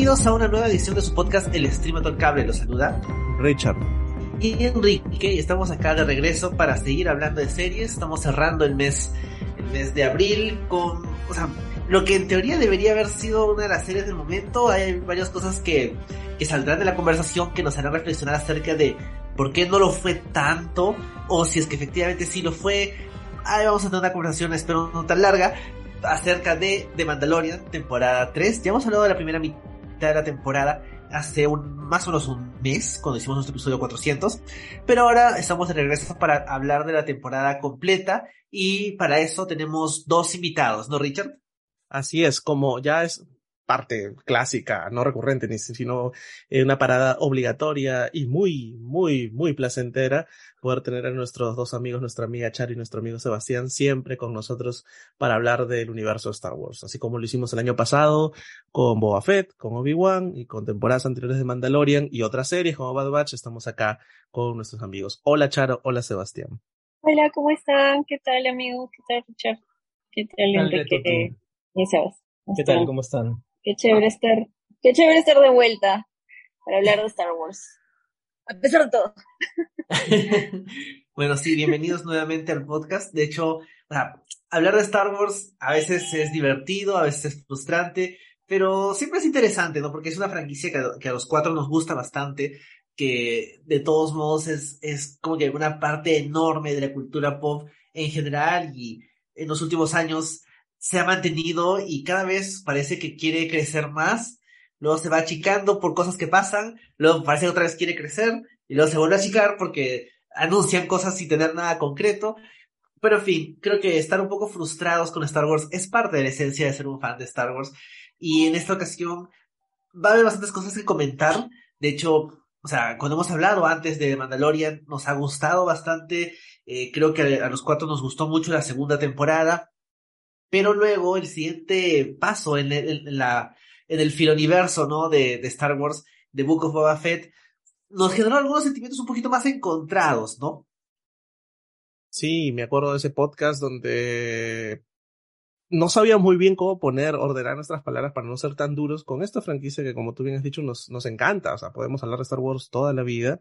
Bienvenidos a una nueva edición de su podcast El Streamator Cable. Los saluda Richard. y Enrique. Estamos acá de regreso para seguir hablando de series. Estamos cerrando el mes, el mes de abril con, o sea, lo que en teoría debería haber sido una de las series del momento. Hay varias cosas que, que saldrán de la conversación que nos harán reflexionar acerca de por qué no lo fue tanto o si es que efectivamente sí lo fue. Ahí vamos a tener una conversación, espero no tan larga, acerca de The Mandalorian, temporada 3. Ya hemos hablado de la primera mitad de la temporada hace un, más o menos un mes, cuando hicimos nuestro episodio 400. Pero ahora estamos de regreso para hablar de la temporada completa. Y para eso tenemos dos invitados, ¿no, Richard? Así es, como ya es parte clásica, no recurrente, sino una parada obligatoria y muy, muy, muy placentera poder tener a nuestros dos amigos, nuestra amiga Char y nuestro amigo Sebastián, siempre con nosotros para hablar del universo de Star Wars, así como lo hicimos el año pasado con Boba Fett, con Obi-Wan y con temporadas anteriores de Mandalorian y otras series como Bad Batch, estamos acá con nuestros amigos. Hola Charo, hola Sebastián. Hola, ¿cómo están? ¿Qué tal, amigo? ¿Qué tal, Richard? ¿Qué tal, Enrique? Y Sebas? ¿Qué tal? ¿Cómo están? Qué chévere estar, qué chévere estar de vuelta para hablar de Star Wars. A pesar de todo. bueno, sí, bienvenidos nuevamente al podcast. De hecho, hablar de Star Wars a veces es divertido, a veces es frustrante, pero siempre es interesante, ¿no? Porque es una franquicia que a, que a los cuatro nos gusta bastante, que de todos modos es, es como que una parte enorme de la cultura pop en general y en los últimos años se ha mantenido y cada vez parece que quiere crecer más, luego se va achicando por cosas que pasan, luego parece que otra vez quiere crecer y luego se vuelve a achicar porque anuncian cosas sin tener nada concreto. Pero en fin, creo que estar un poco frustrados con Star Wars es parte de la esencia de ser un fan de Star Wars. Y en esta ocasión va a haber bastantes cosas que comentar. De hecho, o sea, cuando hemos hablado antes de Mandalorian, nos ha gustado bastante. Eh, creo que a los cuatro nos gustó mucho la segunda temporada. Pero luego el siguiente paso en la, en el filoniverso, ¿no? De, Star Wars, de Book of Boba Fett, nos generó algunos sentimientos un poquito más encontrados, ¿no? Sí, me acuerdo de ese podcast donde no sabía muy bien cómo poner, ordenar nuestras palabras para no ser tan duros con esta franquicia que, como tú bien has dicho, nos, nos encanta. O sea, podemos hablar de Star Wars toda la vida.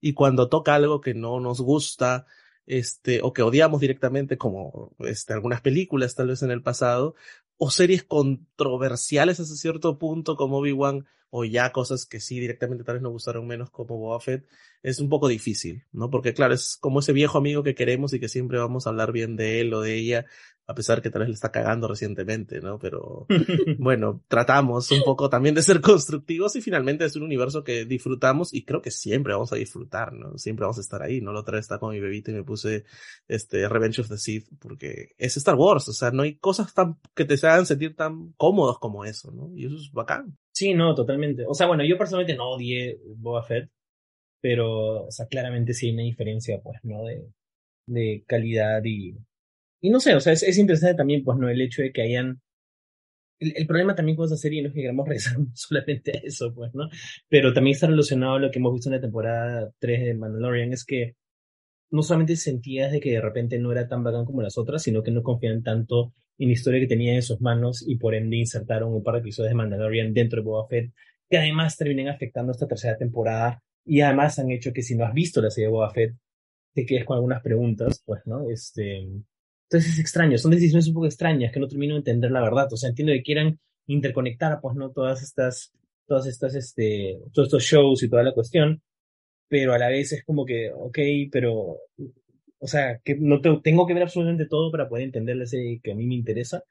Y cuando toca algo que no nos gusta, este, o que odiamos directamente, como este, algunas películas tal vez en el pasado, o series controversiales hasta cierto punto, como Obi-Wan, o ya cosas que sí directamente tal vez nos gustaron menos, como Boba Fett, es un poco difícil, ¿no? Porque claro, es como ese viejo amigo que queremos y que siempre vamos a hablar bien de él o de ella, a pesar que tal vez le está cagando recientemente, ¿no? Pero bueno, tratamos un poco también de ser constructivos y finalmente es un universo que disfrutamos y creo que siempre vamos a disfrutar, ¿no? Siempre vamos a estar ahí, ¿no? La otra vez estaba con mi bebita y me puse este Revenge of the Sith porque es Star Wars, o sea, no hay cosas tan que te hagan sentir tan cómodos como eso, ¿no? Y eso es bacán. Sí, no, totalmente. O sea, bueno, yo personalmente no odié Boba Fett, pero, o sea, claramente sí hay una diferencia, pues, ¿no? De, de calidad y, y no sé, o sea, es, es interesante también, pues, ¿no? El hecho de que hayan el, el, problema también con esa serie no es que queramos regresar solamente a eso, pues, ¿no? Pero también está relacionado a lo que hemos visto en la temporada 3 de Mandalorian, es que no solamente sentías de que de repente no era tan bacán como las otras, sino que no confían tanto en la historia que tenía en sus manos y por ende insertaron un par de episodios de Mandalorian dentro de Boba Fett, que además terminan afectando esta tercera temporada y además han hecho que si no has visto la serie de Boba Fett, te quedes con algunas preguntas, pues, ¿no? Este, entonces es extraño, son decisiones un poco extrañas que no termino de entender la verdad, o sea, entiendo que quieran interconectar, pues, ¿no? Todas estas, todas estas, este, todos estos shows y toda la cuestión, pero a la vez es como que, ok, pero, o sea, que no te, tengo que ver absolutamente todo para poder entender la serie que a mí me interesa,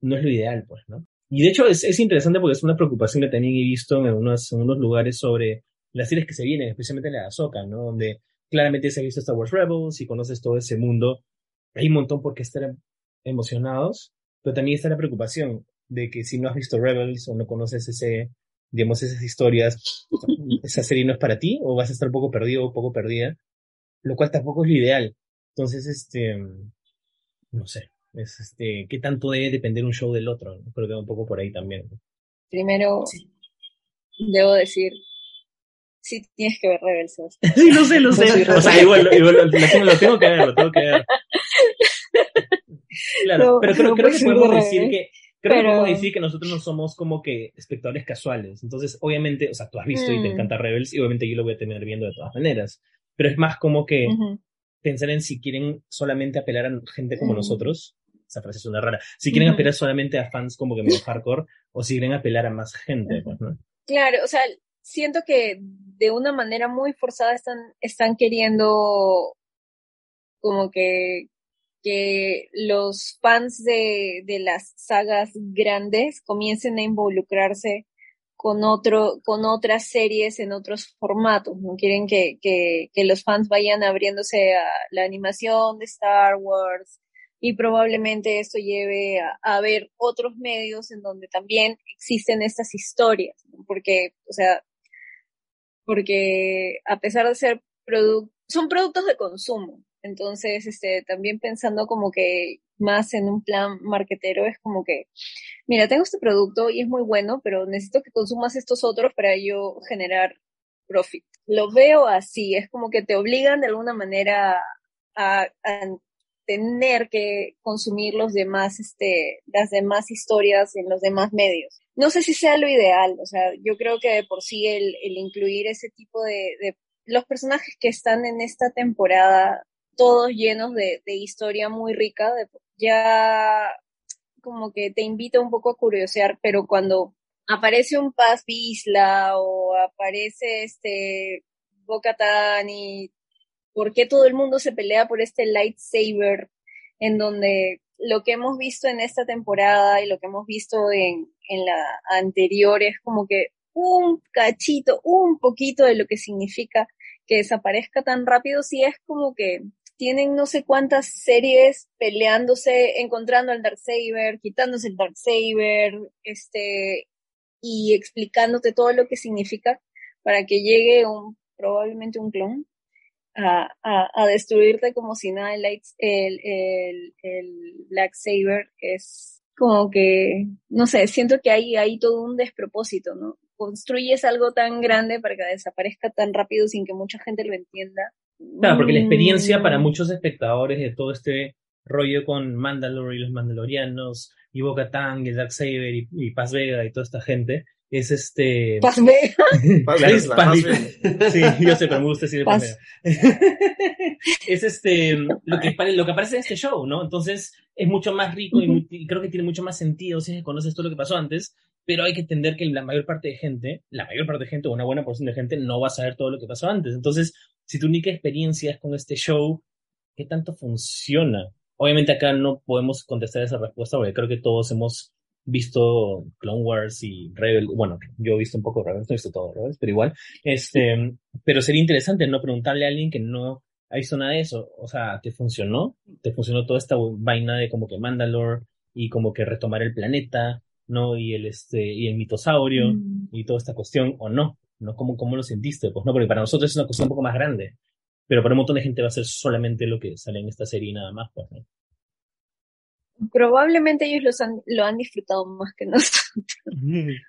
no es lo ideal, pues, ¿no? Y de hecho es, es interesante porque es una preocupación que también he visto en unos, en unos lugares sobre las series que se vienen, especialmente la de ¿no? Donde claramente se ha visto Star Wars Rebels y conoces todo ese mundo. Hay un montón por qué estar emocionados, pero también está la preocupación de que si no has visto Rebels o no conoces ese, digamos, esas historias, esa serie no es para ti, o vas a estar un poco perdido o poco perdida, lo cual tampoco es lo ideal. Entonces, este, no sé, es este, qué tanto debe depender un show del otro, creo que va un poco por ahí también. Primero, debo decir, sí tienes que ver Rebels. Sí, lo sé, lo sé. o sea, igual, igual lo, tengo, lo, tengo, que ver, lo tengo que ver. Claro, pero creo, creo que podemos decir que creo que podemos decir que nosotros no somos como que espectadores casuales. Entonces, obviamente, o sea, tú has visto y te mm. encanta Rebels y obviamente yo lo voy a terminar viendo de todas maneras. Pero es más como que pensar en si quieren solamente apelar a gente como nosotros. Esa frase suena rara. Si quieren apelar solamente a fans como que medio hardcore o si quieren apelar a más gente, pues, ¿no? Claro, o sea, siento que de una manera muy forzada están, están queriendo como que, que los fans de, de las sagas grandes comiencen a involucrarse con otro, con otras series en otros formatos, ¿no? Quieren que, que, los fans vayan abriéndose a la animación de Star Wars, y probablemente esto lleve a, a, ver otros medios en donde también existen estas historias, porque, o sea, porque a pesar de ser productos, son productos de consumo. Entonces, este, también pensando como que más en un plan marketero es como que, mira, tengo este producto y es muy bueno, pero necesito que consumas estos otros para yo generar profit. Lo veo así, es como que te obligan de alguna manera a, a tener que consumir los demás, este, las demás historias en los demás medios no sé si sea lo ideal, o sea, yo creo que de por sí el, el incluir ese tipo de, de, los personajes que están en esta temporada, todos llenos de, historia muy rica, ya como que te invita un poco a curiosear, pero cuando aparece un Paz Bisla o aparece este Bocatan y por qué todo el mundo se pelea por este lightsaber en donde lo que hemos visto en esta temporada y lo que hemos visto en, en la anterior es como que un cachito, un poquito de lo que significa que desaparezca tan rápido, si es como que tienen no sé cuántas series peleándose, encontrando al Darksaber, quitándose el Darksaber, este, y explicándote todo lo que significa para que llegue un, probablemente un clon a, a, a destruirte como si nada el, el, el, Black Saber es como que, no sé, siento que hay, hay todo un despropósito, ¿no? Construyes algo tan grande para que desaparezca tan rápido sin que mucha gente lo entienda. Claro, porque la experiencia para mm. muchos espectadores de todo este rollo con Mandalore y los Mandalorianos, y Bo-Katan, y Darksaber, y, y Paz Vega, y toda esta gente, es este... Paz Vega. Paz Vega. Paz Sí, yo sé, pero me gusta decir Paz. es este, lo que, lo que aparece en este show, ¿no? Entonces, es mucho más rico y, creo que tiene mucho más sentido si conoces todo lo que pasó antes, pero hay que entender que la mayor parte de gente, la mayor parte de gente, o una buena porción de gente, no va a saber todo lo que pasó antes. Entonces, si tu única experiencia es con este show, ¿qué tanto funciona? Obviamente acá no podemos contestar esa respuesta porque creo que todos hemos visto Clone Wars y Rebel, bueno, yo he visto un poco Rebels, no he visto todo Rebels, pero igual, este, pero sería interesante no preguntarle a alguien que no ha visto nada de eso, o sea, ¿te funcionó? ¿Te funcionó toda esta vaina de como que Mandalore y como que retomar el planeta, ¿no? Y el este, y el mitosaurio mm. y toda esta cuestión, o no, ¿no? ¿Cómo, ¿Cómo lo sentiste? Pues no, porque para nosotros es una cuestión un poco más grande, pero para un montón de gente va a ser solamente lo que sale en esta serie y nada más, pues, ¿no? probablemente ellos los han, lo han disfrutado más que nosotros.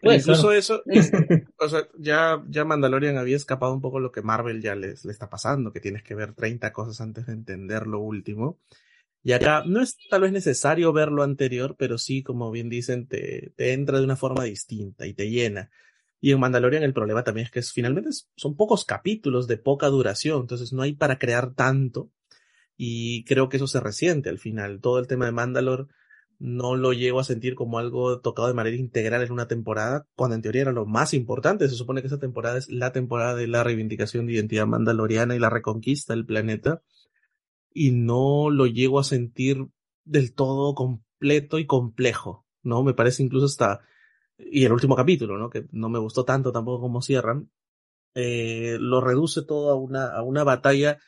Pues, incluso eso, o sea, ya, ya Mandalorian había escapado un poco lo que Marvel ya les, le está pasando, que tienes que ver 30 cosas antes de entender lo último. Y acá no es tal vez necesario ver lo anterior, pero sí, como bien dicen, te, te entra de una forma distinta y te llena. Y en Mandalorian el problema también es que es, finalmente son pocos capítulos de poca duración, entonces no hay para crear tanto y creo que eso se resiente al final. Todo el tema de Mandalore no lo llego a sentir como algo tocado de manera integral en una temporada, cuando en teoría era lo más importante. Se supone que esa temporada es la temporada de la reivindicación de identidad mandaloriana y la reconquista del planeta. Y no lo llego a sentir del todo completo y complejo, ¿no? Me parece incluso hasta, y el último capítulo, ¿no? Que no me gustó tanto tampoco como cierran, eh, lo reduce todo a una, a una batalla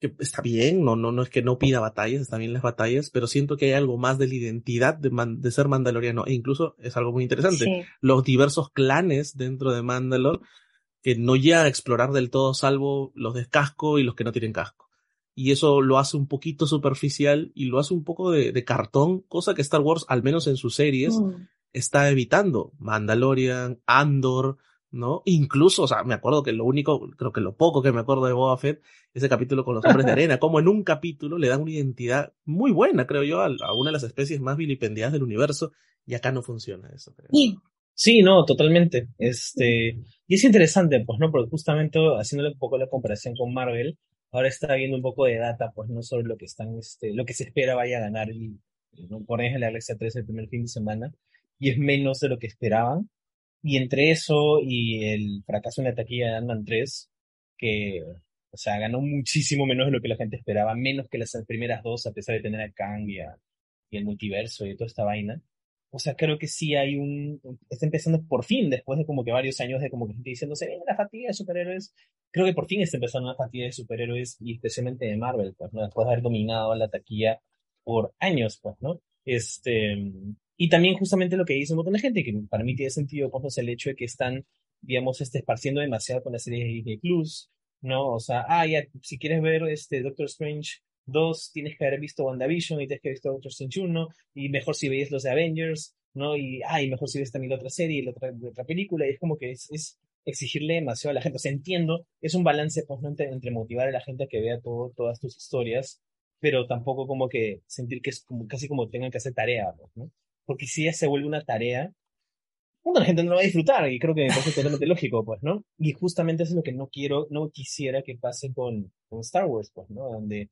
que está bien, no, no, no es que no pida batallas, están bien las batallas, pero siento que hay algo más de la identidad de, de ser mandaloriano, e incluso es algo muy interesante, los diversos clanes dentro de Mandalor que no llega a explorar del todo, salvo los de casco y los que no tienen casco. Y eso lo hace un poquito superficial y lo hace un poco de, de cartón, cosa que Star Wars, al menos en sus series, mm. Está evitando. Mandalorian, Andor, ¿no? Incluso, o sea, me acuerdo que lo único, creo que lo poco que me acuerdo de Boba Fett, ese capítulo con los hombres de arena, como en un capítulo le dan una identidad muy buena, creo yo, a, una de las especies más vilipendiadas del universo, y acá no funciona eso. Creo. Sí, no, totalmente. Este, y es interesante, pues, ¿no? Porque justamente haciéndole un poco la comparación con Marvel, ahora está viendo un poco de data, pues, no sobre lo que están, este, lo que se espera vaya a ganar el, ¿no? por ejemplo, la Galaxia 3 el primer fin de semana, y es menos de lo que esperaban. Y entre eso y el fracaso en la taquilla de Ant-Man 3, que, o sea, ganó muchísimo menos de lo que la gente esperaba, menos que las primeras dos, a pesar de tener a Kang y, el multiverso y toda esta vaina. O sea, creo que sí hay un, está empezando por fin, después de como que varios años de como que gente diciendo, se viene la fatiga de superhéroes. Creo que por fin está empezando la fatiga de superhéroes y especialmente de Marvel, pues, ¿no? Después de haber dominado la taquilla por años, pues, ¿no? Este, y también justamente lo que dice un montón de gente, que para mí tiene sentido, pues, el hecho de que están, digamos, este, esparciendo demasiado con la serie de Disney Plus, ¿no? O sea, ah, ya, si quieres ver este Doctor Strange 2, tienes que haber visto WandaVision y tienes que haber visto Doctor Strange 1, y mejor si veis los de Avengers, ¿no? Y, ah, y mejor si ves también la otra serie la otra, película, y es como que es, exigirle demasiado a la gente. O sea, entiendo, es un balance, pues, ¿no? entre, entre motivar a la gente a que vea todo, todas tus historias, pero tampoco como que sentir que es como, casi como tengan que hacer tarea, pues, ¿no? Porque si ya se vuelve una tarea, la gente no lo va a disfrutar y creo que me parece totalmente lógico, pues, ¿no? Y justamente eso es lo que no quiero, no quisiera que pase con, con Star Wars, pues, ¿no? Donde,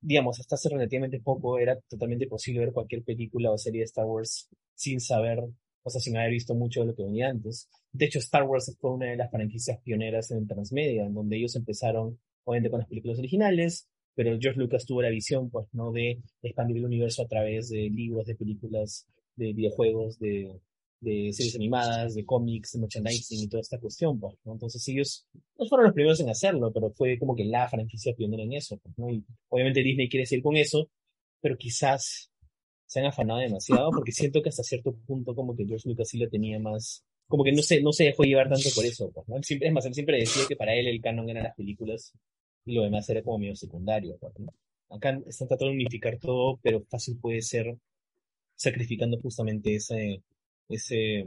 digamos, hasta hace relativamente poco era totalmente posible ver cualquier película o serie de Star Wars sin saber, o sea, sin haber visto mucho de lo que venía antes. De hecho, Star Wars fue una de las franquicias pioneras en transmedia, en donde ellos empezaron, obviamente, con las películas originales, pero George Lucas tuvo la visión, pues, ¿no? De expandir el universo a través de libros, de películas, de videojuegos, de, de series animadas, de cómics, de merchandising y toda esta cuestión, pues, ¿no? Entonces ellos no fueron los primeros en hacerlo, pero fue como que la franquicia pionera en eso, pues, ¿no? Y obviamente Disney quiere seguir con eso, pero quizás se han afanado demasiado, porque siento que hasta cierto punto como que George Lucas sí lo tenía más, como que no se, no se dejó llevar tanto por eso, pues, ¿no? siempre, es más, él siempre decía que para él el canon eran las películas y lo demás era como medio secundario, ¿no? Acá están tratando de unificar todo, pero fácil puede ser sacrificando justamente ese, ese,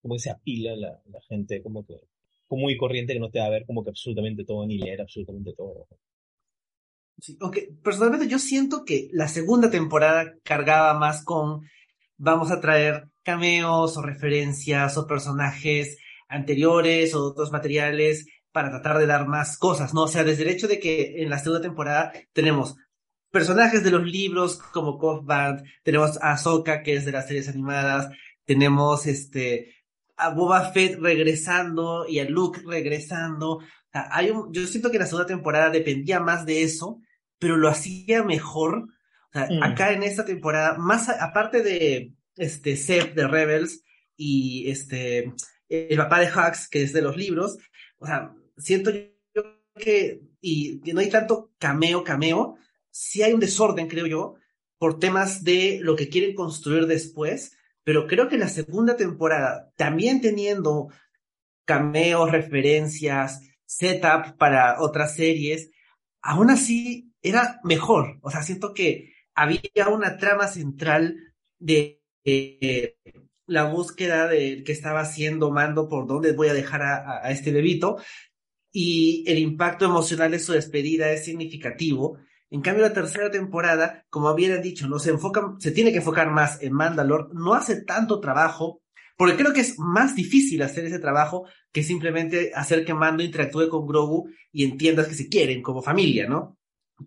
como ese apila la, la gente como que, como muy corriente que no te va a ver como que absolutamente todo ni leer absolutamente todo. Sí, aunque personalmente yo siento que la segunda temporada cargaba más con vamos a traer cameos o referencias o personajes anteriores o otros materiales para tratar de dar más cosas, ¿no? O sea, desde el hecho de que en la segunda temporada tenemos personajes de los libros como Coff Band, tenemos a Ahsoka, que es de las series animadas, tenemos este a Boba Fett regresando y a Luke regresando. hay un, yo siento que la segunda temporada dependía más de eso, pero lo hacía mejor. Mm. Acá en esta temporada, más aparte de este Seth de Rebels y este el papá de Hux, que es de los libros, o sea, siento yo que, y que no hay tanto cameo, cameo, sí hay un desorden, creo yo, por temas de lo que quieren construir después, pero creo que la segunda temporada, también teniendo cameos, referencias, setup para otras series, aún así era mejor. O sea, siento que había una trama central de la búsqueda de que estaba haciendo Mando por dónde voy a dejar a, a, este bebito y el impacto emocional de su despedida es significativo en cambio, la tercera temporada, como habían dicho, no se enfoca, se tiene que enfocar más en Mandalore, no hace tanto trabajo, porque creo que es más difícil hacer ese trabajo que simplemente hacer que Mando interactúe con Grogu y entiendas que se quieren como familia, ¿no?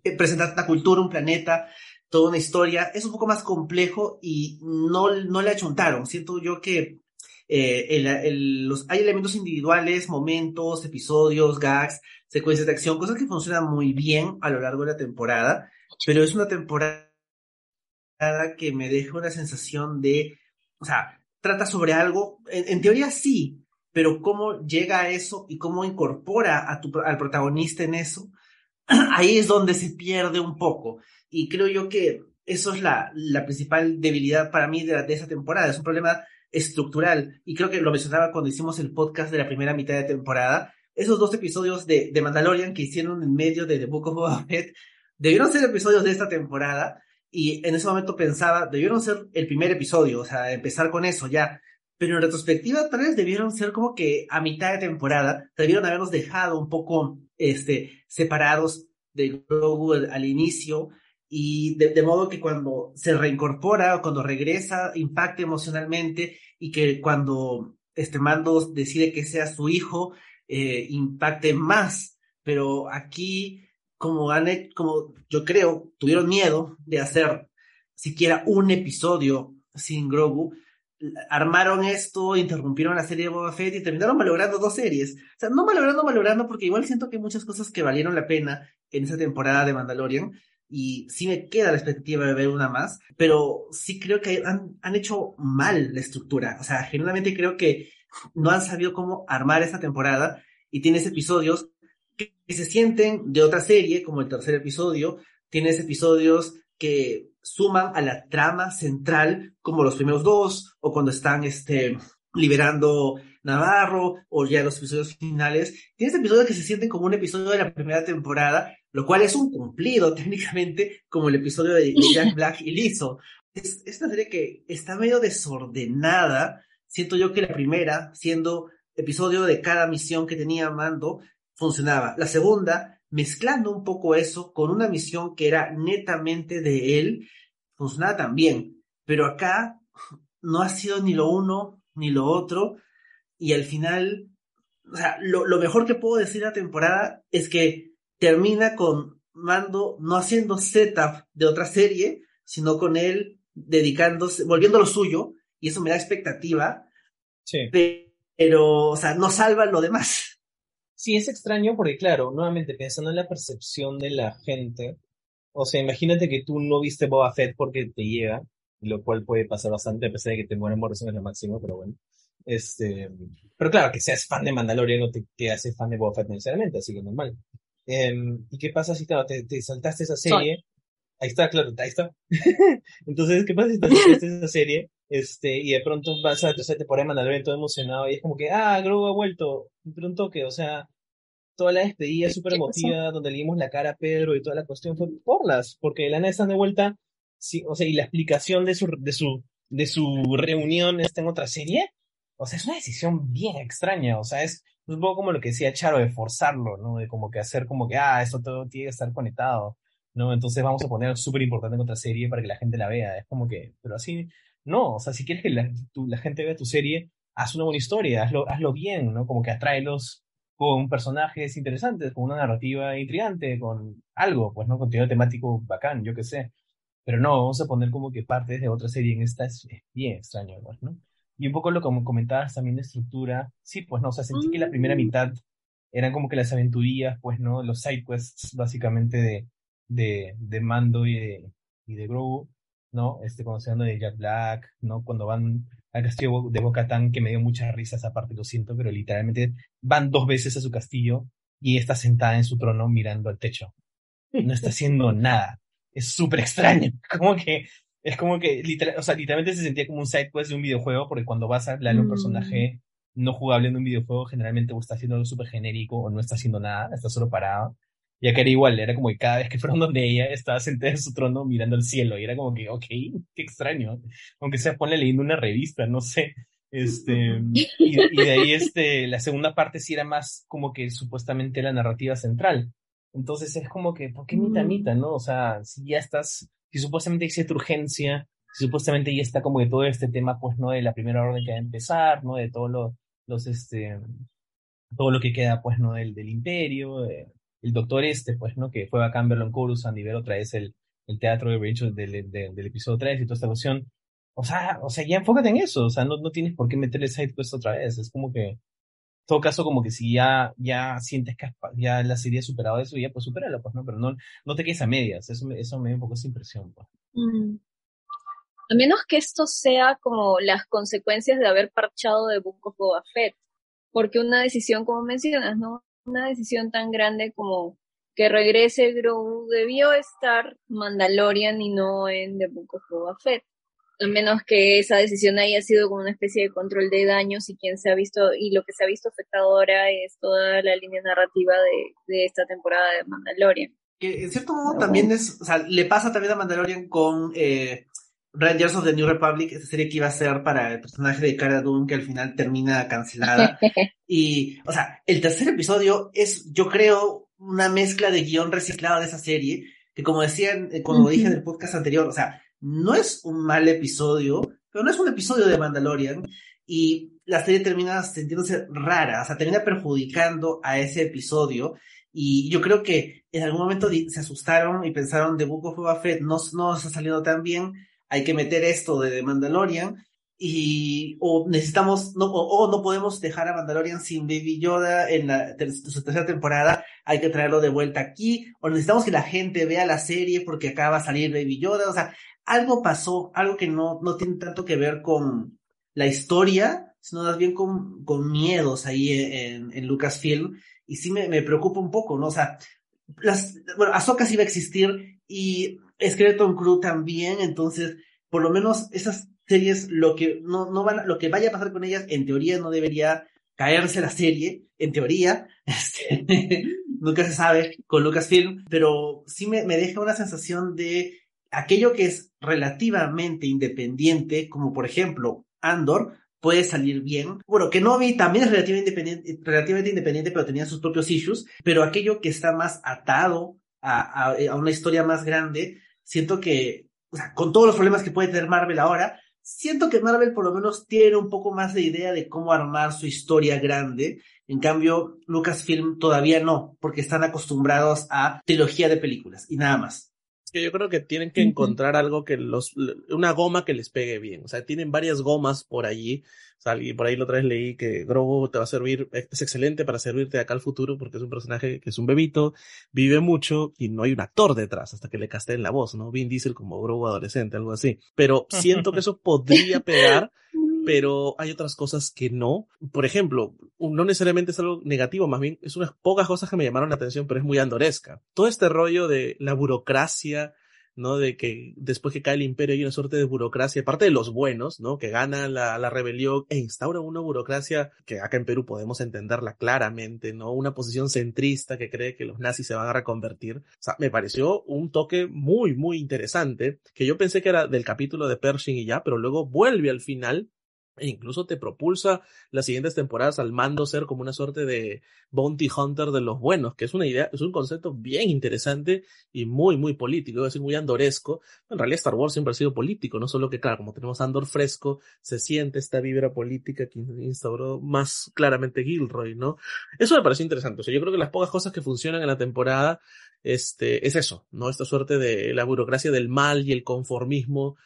Eh, presentar una cultura, un planeta, toda una historia, es un poco más complejo y no, no le achuntaron. Siento yo que eh, los, hay elementos individuales, momentos, episodios, gags, secuencias de acción, cosas que funcionan muy bien a lo largo de la temporada, pero es una temporada que me deja una sensación de, o sea, trata sobre algo, en, teoría sí, pero cómo llega a eso y cómo incorpora a tu, al protagonista en eso, ahí es donde se pierde un poco. Y creo yo que eso es la, la principal debilidad para mí de, de esa temporada. Es un problema estructural. Y creo que lo mencionaba cuando hicimos el podcast de la primera mitad de temporada. Esos dos episodios de, de Mandalorian que hicieron en medio de The Book of Boba Fett debieron ser episodios de esta temporada. Y en ese momento pensaba, debieron ser el primer episodio, o sea, empezar con eso ya. Pero en retrospectiva, tal vez debieron ser como que a mitad de temporada, debieron habernos dejado un poco este, separados de Grogu al, inicio y de, modo que cuando se reincorpora o cuando regresa impacte emocionalmente y que cuando este Mando decide que sea su hijo eh, impacte más. Pero aquí, como han como yo creo, tuvieron miedo de hacer siquiera un episodio sin Grogu, armaron esto, interrumpieron la serie de Boba Fett y terminaron malogrando dos series. O sea, no malogrando, malogrando, porque igual siento que hay muchas cosas que valieron la pena en esa temporada de Mandalorian. Y sí me queda la expectativa de ver una más, pero sí creo que han, han hecho mal la estructura. O sea, genuinamente creo que no han sabido cómo armar esa temporada y tienes episodios que, que se sienten de otra serie, como el tercer episodio, tienes episodios que suman a la trama central, como los primeros dos, o cuando están este, liberando Navarro, o ya los episodios finales. Tienes episodios que se sienten como un episodio de la primera temporada, lo cual es un cumplido técnicamente, como el episodio de, Jack Black y Lizzo. Es, es una serie que está medio desordenada. Siento yo que la primera, siendo episodio de cada misión que tenía Mando, funcionaba. La segunda mezclando un poco eso con una misión que era netamente de él, funcionaba también. Pero acá no ha sido ni lo uno ni lo otro. Y al final, o sea, lo, mejor que puedo decir la temporada es que termina con Mando no haciendo setup de otra serie, sino con él dedicándose, volviendo lo suyo, y eso me da expectativa. Sí. Pero, o sea, no salva lo demás. Sí, es extraño porque, claro, nuevamente pensando en la percepción de la gente, o sea, imagínate que tú no viste Boba Fett porque te llega, lo cual puede pasar bastante, a pesar de que te mueren Morrison es lo máximo, pero bueno. Este, pero claro, que seas fan de Mandalorian no te, te hace fan de Boba Fett necesariamente, así que normal. Em, ¿Y qué pasa si, claro, te, te saltaste esa serie? Ahí está, claro, ahí está. Entonces, ¿qué pasa si te saltaste esa serie? Este, y de pronto vas a la tercera temporada de Mandalorian todo emocionado y es como que, ah, Grogu ha vuelto. De un toque, o sea, toda la despedida súper emotiva, donde le dimos la cara a Pedro y toda la cuestión fue por las, porque la están de vuelta, sí, o sea, y la explicación de su, de su, de su reunión está en otra serie, o sea, es una decisión bien extraña, o sea, es un poco como lo que decía Charo, de forzarlo, ¿no? De como que hacer como que, ah, esto todo tiene que estar conectado, ¿no? Entonces vamos a poner súper importante en otra serie para que la gente la vea, es como que, pero así, no, o sea, si quieres que la, la gente vea tu serie, haz una buena historia, hazlo, hazlo bien, ¿no? Como que atráelos con personajes interesantes, con una narrativa intrigante, con algo, pues, ¿no? Contenido temático bacán, yo qué sé. Pero no, vamos a poner como que partes de otra serie en esta es, bien extraño, pues, ¿no? Y un poco lo como comentabas también de estructura, sí, pues, ¿no? O sea, sentí que la primera mm. mitad eran como que las aventurías, pues, ¿no? Los side quests, básicamente, de, de, de Mando y de, y de Grogu, ¿no? Este, conociendo de Jack Black, ¿no? Cuando van al castillo de Bocatán, que me dio muchas risas aparte, lo siento, pero literalmente van dos veces a su castillo y está sentada en su trono mirando al techo. No está haciendo nada. Es súper extraño. Como que, es como que, literal, o sea, literalmente se sentía como un side quest de un videojuego, porque cuando vas a hablar a un personaje mm. no jugable en un videojuego, generalmente o está haciendo algo súper genérico o no está haciendo nada, está solo parado. Y que era igual, era como que cada vez que fueron donde ella estaba sentada en su trono mirando al cielo. Y era como que, ok, qué extraño. Aunque sea ponle leyendo una revista, no sé. Este, y, de ahí este, la segunda parte sí era más como que supuestamente la narrativa central. Entonces es como que, ¿por qué mitad, mitad, no? O sea, si ya estás, si supuestamente cierta urgencia, si supuestamente ya está como que todo este tema, pues, ¿no? De la primera orden que va a empezar, ¿no? De todos los, este, todo lo que queda, pues, ¿no? Del, del imperio, de, el doctor este, pues, ¿no? Que fue a en Coruscant y ver otra vez el, el teatro de Rachel del, del, episodio 3 y toda esta cuestión. O sea, o sea, ya enfócate en eso, o sea, no, no tienes por qué meterle side quest otra vez, es como que, en todo caso, como que si ya, ya sientes que ya la serie ha superado eso, ya pues supéralo, pues, ¿no? Pero no, no te quedes a medias, eso, eso me da un poco esa impresión, pues. Mm. A menos que esto sea como las consecuencias de haber parchado de Book of Boba porque una decisión, como mencionas, ¿no? Una decisión tan grande como que regrese Grogu debió estar Mandalorian y no en The Book of Boba Fett. A menos que esa decisión haya sido como una especie de control de daños y quien se ha visto, y lo que se ha visto afectado ahora es toda la línea narrativa de, de esta temporada de Mandalorian. Que en cierto modo también es, o sea, le pasa también a Mandalorian con eh, Rangers of the New Republic, esa serie que iba a ser para el personaje de Cara Dune, que al final termina cancelada. y, o sea, el tercer episodio es, yo creo, una mezcla de guion reciclado de esa serie, que como decían, eh, como dije en el podcast anterior, o sea, no es un mal episodio, pero no es un episodio de Mandalorian, y la serie termina sintiéndose rara, o sea, termina perjudicando a ese episodio, y yo creo que en algún momento se asustaron y pensaron, The Book of Boba Fett no, no está saliendo tan bien, hay que meter esto de Mandalorian, y o necesitamos, no, o, no podemos dejar a Mandalorian sin Baby Yoda en la su tercera temporada, hay que traerlo de vuelta aquí, o necesitamos que la gente vea la serie porque acaba de salir Baby Yoda, o sea, algo pasó, algo que no, no tiene tanto que ver con la historia, sino más bien con, con miedos ahí en, en Lucasfilm, y sí me, me preocupa un poco, ¿no? O sea, las, bueno, Ahsoka sí va a existir y Skeleton Crew también, entonces, por lo menos esas series, lo que no, no van, lo que vaya a pasar con ellas, en teoría no debería caerse la serie, en teoría, este, nunca se sabe con Lucasfilm, pero sí me, me deja una sensación de aquello que es relativamente independiente, como por ejemplo Andor, puede salir bien. Bueno, que Novi también es relativamente independiente, pero tenía sus propios issues, pero aquello que está más atado a, a una historia más grande, siento que, o sea, con todos los problemas que puede tener Marvel ahora, siento que Marvel por lo menos tiene un poco más de idea de cómo armar su historia grande. En cambio, Lucasfilm todavía no, porque están acostumbrados a trilogía de películas y nada más que yo creo que tienen que encontrar algo que los, una goma que les pegue bien. O sea, tienen varias gomas por allí. Y por ahí la otra vez leí que Grogu te va a servir, es excelente para servirte de acá al futuro porque es un personaje que es un bebito, vive mucho y no hay un actor detrás hasta que le casteen la voz, ¿no? Vin Diesel como Grogu adolescente, algo así. Pero siento que eso podría pegar pero hay otras cosas que no. Por ejemplo, no necesariamente es algo negativo, más bien es unas pocas cosas que me llamaron la atención, pero es muy andoresca. Todo este rollo de la burocracia, ¿no? De que después que cae el imperio hay una suerte de burocracia, aparte de los buenos, ¿no? Que gana la, la rebelión e instaura una burocracia que acá en Perú podemos entenderla claramente, ¿no? Una posición centrista que cree que los nazis se van a reconvertir. O sea, me pareció un toque muy, muy interesante, que yo pensé que era del capítulo de Pershing y ya, pero luego vuelve al final e incluso te propulsa las siguientes temporadas al mando ser como una suerte de bounty hunter de los buenos, que es una idea, es un concepto bien interesante y muy, muy político, es decir, muy andoresco. En realidad Star Wars siempre ha sido político, no solo que, claro, como tenemos Andor fresco, se siente esta vibra política que instauró más claramente Gilroy, ¿no? Eso me parece interesante. O sea, yo creo que las pocas cosas que funcionan en la temporada, este, es eso, ¿no? Esta suerte de la burocracia del mal y el conformismo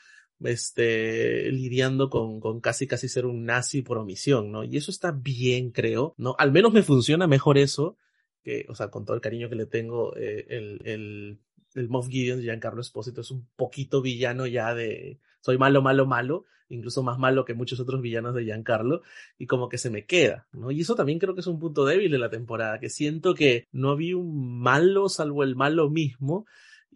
este, lidiando con, con casi casi ser un nazi por omisión, ¿no? Y eso está bien, creo, ¿no? Al menos me funciona mejor eso, que, o sea, con todo el cariño que le tengo, eh, el, el, el Moff Gideon, Giancarlo Espósito, es un poquito villano ya de, soy malo, malo, malo, incluso más malo que muchos otros villanos de Giancarlo, y como que se me queda, ¿no? Y eso también creo que es un punto débil de la temporada, que siento que no había un malo salvo el malo mismo,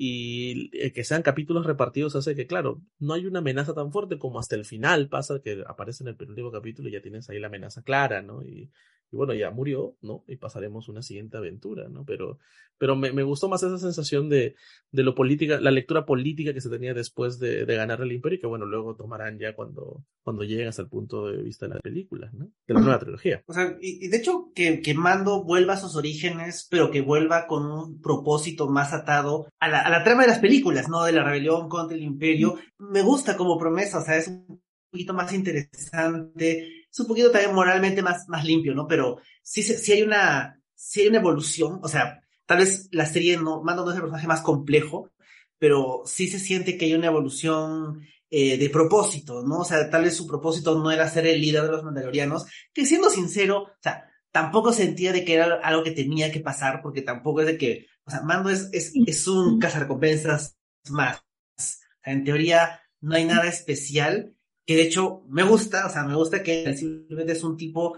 y eh, que sean capítulos repartidos hace que, claro, no hay una amenaza tan fuerte como hasta el final pasa que aparece en el penúltimo capítulo y ya tienes ahí la amenaza clara, ¿no? Y, y bueno, ya murió, ¿no? Y pasaremos una siguiente aventura, ¿no? Pero, pero me, me gustó más esa sensación de, de lo política, la lectura política que se tenía después de, de, ganar el imperio y que bueno, luego tomarán ya cuando, cuando lleguen hasta el punto de vista de las películas, ¿no? De la nueva trilogía. O sea, y, y de hecho que, que, Mando vuelva a sus orígenes, pero que vuelva con un propósito más atado a la, a la trama de las películas, ¿no? De la rebelión contra el imperio. Me gusta como promesa, o sea, es un poquito más interesante es un poquito también moralmente más, más limpio, ¿no? Pero sí, sí hay una, sí hay una evolución, o sea, tal vez la serie no, Mando no es el personaje más complejo, pero sí se siente que hay una evolución eh, de propósito, ¿no? O sea, tal vez su propósito no era ser el líder de los mandalorianos, que siendo sincero, o sea, tampoco sentía de que era algo que tenía que pasar, porque tampoco es de que, o sea, Mando es, es, es un cazarrecompensas más. O sea, en teoría no hay nada especial, que de hecho me gusta, o sea, me gusta que simplemente es un tipo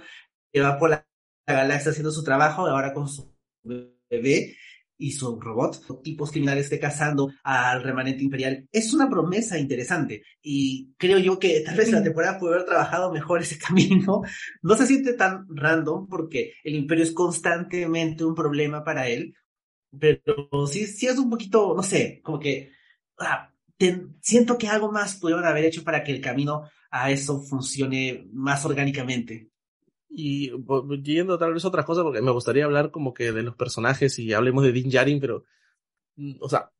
que va por la, galaxia haciendo su trabajo, ahora con su bebé, y su robot, tipos criminales esté cazando al remanente imperial, es una promesa interesante. Y creo yo que tal vez la temporada puede haber trabajado mejor ese camino. No se siente tan random porque el imperio es constantemente un problema para él. Pero sí, sí es un poquito, no sé, como que ah, siento que algo más pudieron haber hecho para que el camino a eso funcione más orgánicamente. Y yendo tal vez otra cosa, porque me gustaría hablar como que de los personajes y hablemos de Din Djarin, pero, mm, o sea,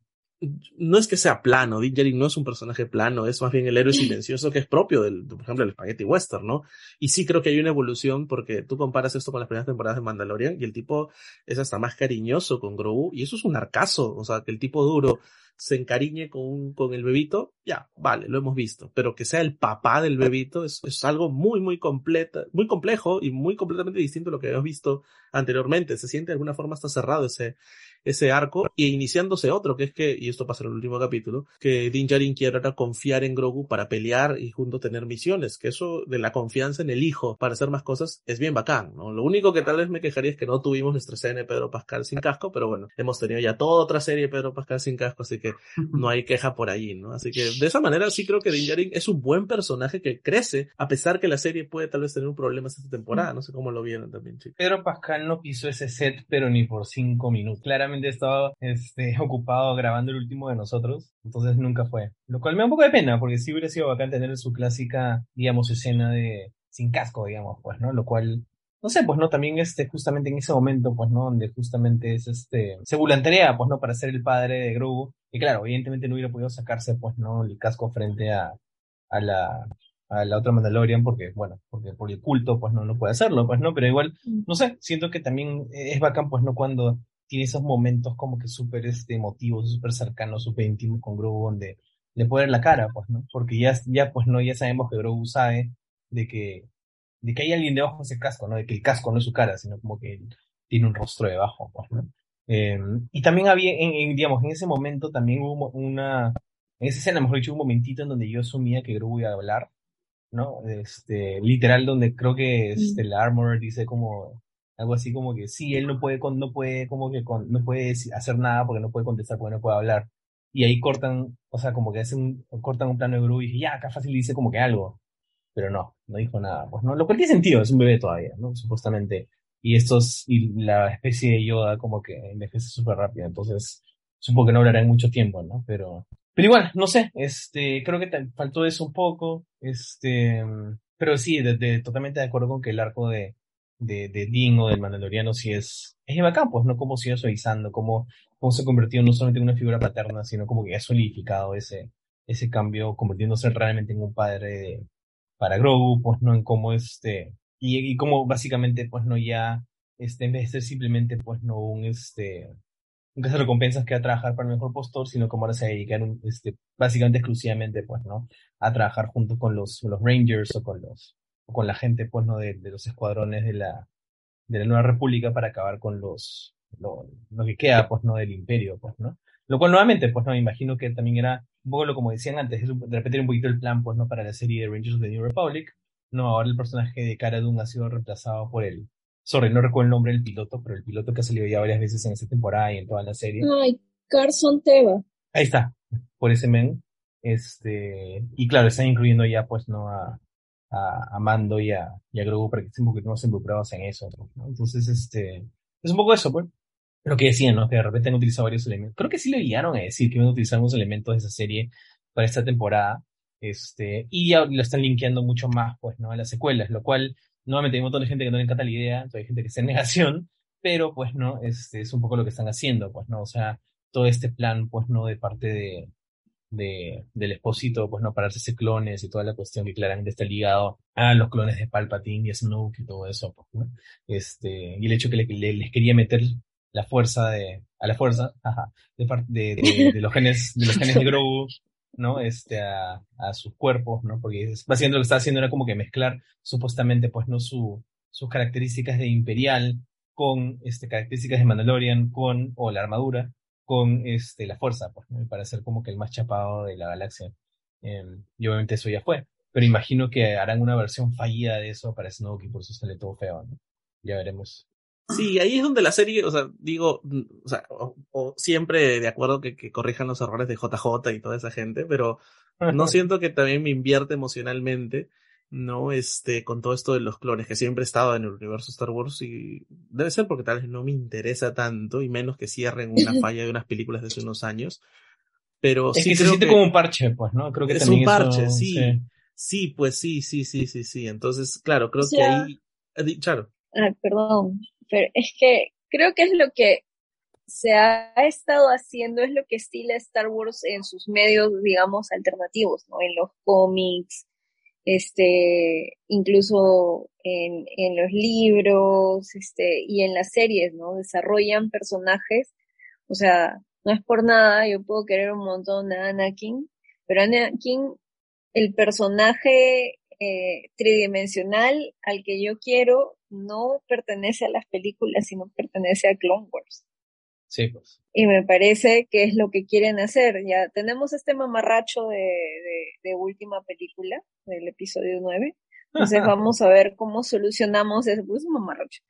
no es que sea plano, Din Djarin no es un personaje plano, es más bien el héroe silencioso que es propio del, por ejemplo, del spaghetti western, ¿no? Y sí creo que hay una evolución porque tú comparas esto con las primeras temporadas de Mandalorian y el tipo es hasta más cariñoso con Grogu y eso es un arcazo, o sea, que el tipo duro se encariñe con, con el bebito, ya, vale, lo hemos visto. Pero que sea el papá del bebito es, es algo muy, muy completa, muy complejo y muy completamente distinto a lo que habíamos visto anteriormente. Se siente de alguna forma hasta cerrado ese, ese arco y iniciándose otro, que es que, y esto pasa en el último capítulo, que Din Djarin quiere ahora confiar en Grogu para pelear y junto tener misiones, que eso de la confianza en el hijo para hacer más cosas es bien bacán, ¿no? Lo único que tal vez me quejaría es que no tuvimos nuestra escena de Pedro Pascal sin casco, pero bueno, hemos tenido ya toda otra serie de Pedro Pascal sin casco, así que no hay queja por ahí, ¿no? Así que de esa manera sí creo que Din Djarin es un buen personaje que crece, a pesar que la serie puede tal vez tener un problema esta temporada, no sé cómo lo vieron también, chicos. Pedro Pascal no pisó ese set, pero ni por cinco minutos. Claramente estaba este, ocupado grabando el último de nosotros, entonces nunca fue. Lo cual me da un poco de pena, porque sí hubiera sido bacán tener su clásica, digamos, escena de sin casco, digamos, pues, ¿no? Lo cual no sé, pues no, también este, justamente en ese momento, pues no, donde justamente es este, se voluntaria, pues no, para ser el padre de Grogu, y claro, evidentemente no hubiera podido sacarse, pues no, el casco frente a, a la, a la otra Mandalorian, porque, bueno, porque por el culto, pues no, no puede hacerlo, pues no, pero igual, mm. no sé, siento que también es bacán, pues no, cuando tiene esos momentos como que súper este, emotivos, súper cercanos, súper íntimos con Grogu, donde le puede ver la cara, pues, ¿no? Porque ya, ya, pues, no, ya sabemos que Grogu sabe de que, de que hay alguien debajo de ese casco, ¿no? De que el casco no es su cara, sino como que tiene un rostro debajo, pues, ¿no? Eh, y también había, en, digamos, en ese momento también hubo una, en esa escena, mejor dicho, un momentito en donde yo asumía que Grogu iba a hablar, ¿no? Este, literal, donde creo que este, el Armor dice como, algo así como que sí, él no puede, no puede, como que no puede hacer nada porque no puede contestar, porque no puede hablar. Y ahí cortan, o sea, como que hacen, cortan un plano de Gru y ya, acá fácil dice como que algo. Pero no, no dijo nada. Pues no, lo cual tiene sentido, es un bebé todavía, ¿no? Supuestamente. Y estos, y la especie de Yoda como que envejece súper rápido, entonces supongo que no hablará en mucho tiempo, ¿no? Pero, pero igual, no sé, este, creo que te faltó eso un poco, este, pero sí, totalmente de acuerdo con que el arco de, de, de o del Mandaloriano si es, es bacán, pues, ¿no? Cómo se suavizando, cómo, se convirtió no solamente en una figura paterna, sino como que ha solidificado ese, ese cambio, convirtiéndose realmente en un padre para Grogu, pues, ¿no? En cómo este, y, y cómo básicamente, pues, no ya, este, en vez de ser simplemente, pues, no un, este, nunca se recompensas que a trabajar para el mejor postor, sino como ahora se dedican, este, básicamente exclusivamente, pues, ¿no? A trabajar junto con los, los Rangers o con los, con la gente, pues, ¿no? De, de los escuadrones de la, de la Nueva República para acabar con los, lo, lo, que queda, pues, ¿no? Del imperio, pues, ¿no? Lo cual nuevamente, pues, no, me imagino que también era un poco lo como decían antes, es repetir un poquito el plan, pues, ¿no? Para la serie de Rangers of the New Republic. No, ahora el personaje de Cara Dune ha sido reemplazado por el, sorry, no recuerdo el nombre del piloto, pero el piloto que ha salido ya varias veces en esta temporada y en toda la serie. Ay, Carson Teva. Ahí está, por ese men. Este, y claro, están incluyendo ya, pues, ¿no? A, a, Mando y a, y a Grogu para que estén un poquito más involucrados en eso. ¿no? Entonces, este, es un poco eso, pues. Lo que decían, ¿no? Que de repente han utilizado varios elementos. Creo que sí le guiaron a decir que iban a utilizar unos elementos de esa serie para esta temporada. Este, y ya lo están linkeando mucho más, pues, ¿no? A las secuelas, lo cual, nuevamente, hay un montón de gente que no le encanta la idea, hay gente que está en negación, pero, pues, ¿no? Este, es un poco lo que están haciendo, pues, ¿no? O sea, todo este plan, pues, ¿no? De parte de, de, del expósito, pues no pararse ese clones y toda la cuestión que claramente está ligado a los clones de Palpatine y Snoke y todo eso, pues, ¿no? Este, y el hecho que le, les quería meter la fuerza de, a la fuerza, ajá, de, de, de, los genes, de los genes de Grogu, ¿no? Este, a, a sus cuerpos, ¿no? Porque básicamente lo que estaba haciendo era como que mezclar supuestamente, pues, ¿no? Su, sus características de Imperial con, este, características de Mandalorian con, o la armadura, con este, la fuerza, pues, para ser como que el más chapado de la galaxia. Em, y obviamente eso ya fue. Pero imagino que harán una versión fallida de eso para Snoke y por eso sale todo feo, ¿no? Ya veremos. Sí, ahí es donde la serie, o sea, digo, o sea, o, siempre de acuerdo que, que, corrijan los errores de JJ y toda esa gente, pero no siento que también me invierte emocionalmente, ¿no? Este, con todo esto de los clones, que siempre he estado en el universo Star Wars y debe ser porque tal vez no me interesa tanto y menos que cierren una falla de unas películas de hace unos años. Pero es sí que se siente como un parche, pues, ¿no? Creo que es un parche, sí. sí. pues sí, sí, sí, sí, sí. Entonces, claro, creo que ahí, claro. Ah, perdón, pero es que creo que es lo que se ha estado haciendo, es lo que estila Star Wars en sus medios, digamos, alternativos, ¿no? En los cómics, este, incluso en, en los libros, este, y en las series, ¿no? Desarrollan personajes, o sea, no es por nada, yo puedo querer un montón a Anakin, pero Anakin, el personaje eh, tridimensional al que yo quiero no pertenece a las películas, sino pertenece a Clone Wars. Sí, pues. Y me parece que es lo que quieren hacer. Ya tenemos este mamarracho de, de, última película, del episodio 9. Entonces vamos a ver cómo solucionamos ese pues, mamarracho.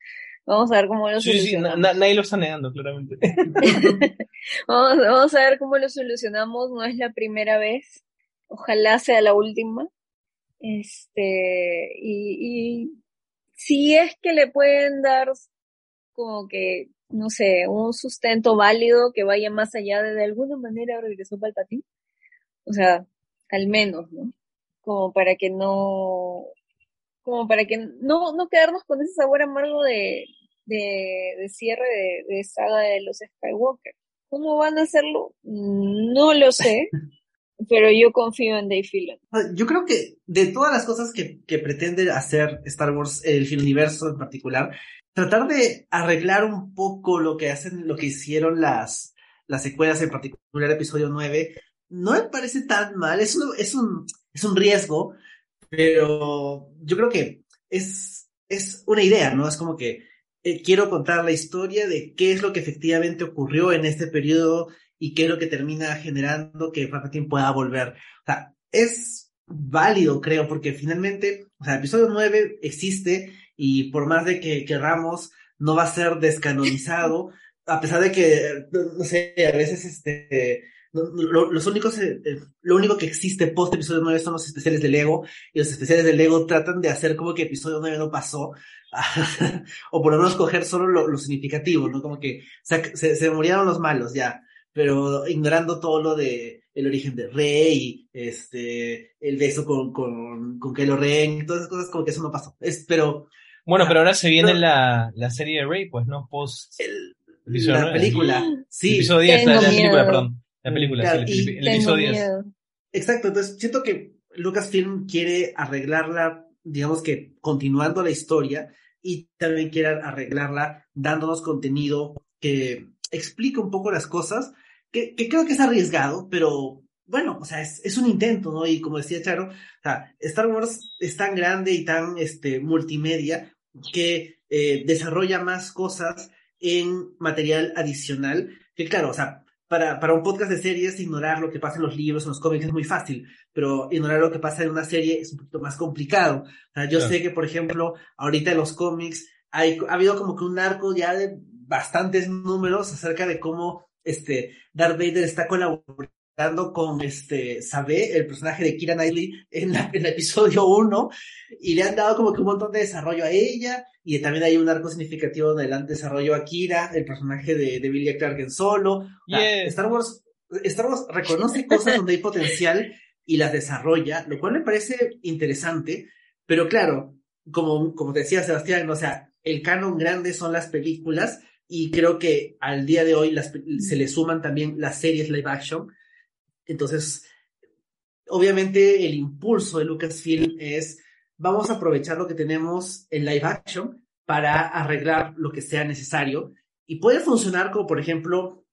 Vamos a ver cómo lo solucionamos. Sí, sí, nadie lo está negando, claramente. vamos, vamos a ver cómo lo solucionamos. No es la primera vez. Ojalá sea la última. Este, y, y si es que le pueden dar como que, no sé, un sustento válido que vaya más allá de de alguna manera regresó Palpatine. O sea, al menos, ¿no? Como para que no, como para que no, no quedarnos con ese sabor amargo de, de, de cierre de, de saga de los Skywalker. ¿Cómo van a hacerlo? No lo sé. Pero yo confío en Dave Filoni. Ah, yo creo que de todas las cosas que, que pretende hacer Star Wars, el universo en particular, tratar de arreglar un poco lo que hacen, lo que hicieron las, las secuelas, en particular episodio 9, no me parece tan mal. Es un, es un, es un riesgo, pero yo creo que es, es una idea, ¿no? Es como que eh, quiero contar la historia de qué es lo que efectivamente ocurrió en este periodo y qué es lo que termina generando que Palpatine pueda volver. O sea, es válido, creo, porque finalmente, o sea, el episodio 9 existe y por más de que querramos, no va a ser descanonizado, a pesar de que, no sé, a veces este, los únicos, eh, eh, lo único que existe post episodio 9 son los especiales de Lego, y los especiales de Lego tratan de hacer como que episodio 9 no pasó, o por lo menos coger solo lo, significativo, ¿no? Como que se, se, murieron los malos, ya pero ignorando todo lo de el origen de Rey, este, el beso con, con, con Kylo Ren, todas esas cosas como que eso no pasó. Es, pero. Bueno, pero ahora se viene la, la serie de Rey, pues, ¿no? Post. El, la película. Sí. El episodio 10, la, película, perdón. La película, el, el, episodio 10. Exacto, entonces siento que Lucasfilm quiere arreglarla, digamos que continuando la historia, y también quiere arreglarla dándonos contenido que explica un poco las cosas, que, creo que es arriesgado, pero bueno, o sea, es, un intento, ¿no? Y como decía Charo, o sea, Star Wars es tan grande y tan este, multimedia que eh, desarrolla más cosas en material adicional, que claro, o sea, para, para un podcast de series, ignorar lo que pasa en los libros, en los cómics es muy fácil, pero ignorar lo que pasa en una serie es un poquito más complicado. O sea, yo sé que, por ejemplo, ahorita en los cómics hay, ha habido como que un arco ya de bastantes números acerca de cómo este, Darth Vader está colaborando con este, Sabe, el personaje de Kira Knightley, en, el episodio 1, y le han dado como que un montón de desarrollo a ella, y también hay un arco significativo del desarrollo a Kira, el personaje de, de Billy Clark en solo. Star Wars, Star Wars reconoce cosas donde hay potencial y las desarrolla, lo cual me parece interesante, pero claro, como, como decía Sebastián, o sea, el canon grande son las películas, y creo que al día de hoy las, se le suman también las series live action. Entonces, obviamente el impulso de Lucasfilm es, vamos a aprovechar lo que tenemos en live action para arreglar lo que sea necesario. Y puede funcionar como, por ejemplo,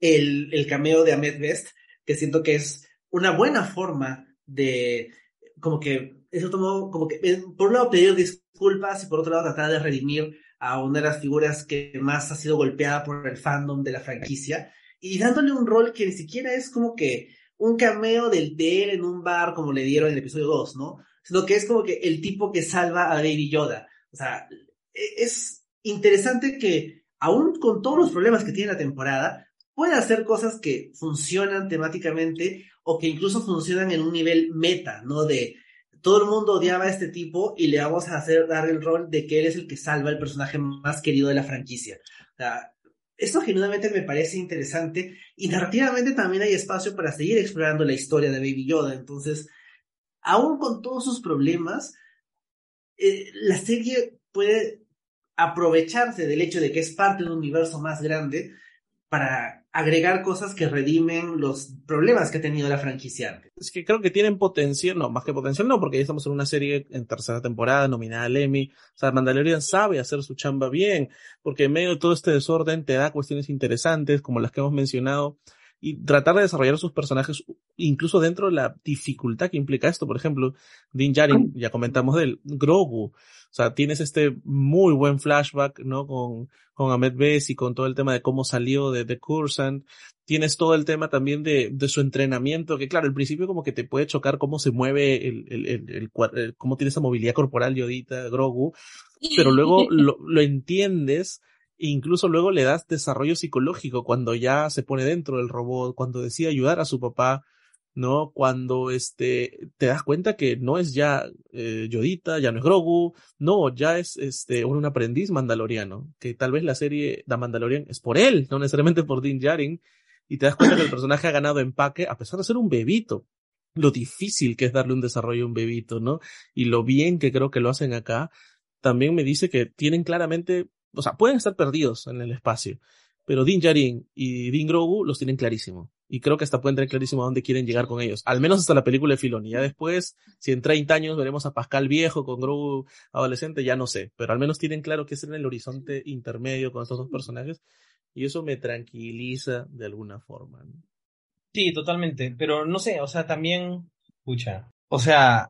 el, el cameo de Ahmed Best, que siento que es una buena forma de, como que, eso tomó, como que, por un lado pedir disculpas y por otro lado tratar de redimir a una de las figuras que más ha sido golpeada por el fandom de la franquicia y dándole un rol que ni siquiera es como que un cameo del de él en un bar como le dieron en el episodio 2, ¿no? Sino que es como que el tipo que salva a Baby Yoda. O sea, e, es, interesante que, aún con todos los problemas que tiene la temporada, puede hacer cosas que funcionan temáticamente o que incluso funcionan en un nivel meta, ¿no? De todo el mundo odiaba a este tipo y le vamos a hacer dar el rol de que él es el que salva el personaje más querido de la franquicia. O sea, esto genuinamente me parece interesante y narrativamente también hay espacio para seguir explorando la historia de Baby Yoda. Entonces, aún con todos sus problemas, eh, la serie puede aprovecharse del hecho de que es parte de un universo más grande para agregar cosas que redimen los problemas que ha tenido la franquicia Es que creo que tienen potencial, no, más que potencial no, porque ya estamos en una serie en tercera temporada nominada al Emmy. O sea, Mandalorian sabe hacer su chamba bien, porque en medio de todo este desorden te da cuestiones interesantes como las que hemos mencionado y tratar de desarrollar sus personajes incluso dentro de la dificultad que implica esto. Por ejemplo, Din Djarin, ya comentamos de él, Grogu. O sea, tienes este muy buen flashback, ¿no? Con, con Ahmed Bess y con todo el tema de cómo salió de The Cursant. Tienes todo el tema también de, de su entrenamiento, que claro, al principio como que te puede chocar cómo se mueve el, el, el, el cómo tiene esa movilidad corporal Yodita, Grogu, pero luego lo, lo entiendes incluso luego le das desarrollo psicológico cuando ya se pone dentro del robot, cuando decide ayudar a su papá, ¿no? Cuando este, te das cuenta que no es ya eh, Yodita, ya no es Grogu, no, ya es este, un, aprendiz mandaloriano, que tal vez la serie de Mandalorian es por él, no necesariamente por Din Djarin, y te das cuenta que el personaje ha ganado empaque a pesar de ser un bebito. Lo difícil que es darle un desarrollo a un bebito, ¿no? Y lo bien que creo que lo hacen acá, también me dice que tienen claramente o sea, pueden estar perdidos en el espacio, pero Din Djarin y Din Grogu los tienen clarísimo. Y creo que hasta pueden tener clarísimo a dónde quieren llegar con ellos. Al menos hasta la película de Filoni. Ya después, si en 30 años veremos a Pascal viejo con Grogu adolescente, ya no sé. Pero al menos tienen claro que es en el horizonte intermedio con estos dos personajes. Y eso me tranquiliza de alguna forma. Sí, totalmente. Pero no sé, o sea, también, pucha. O sea,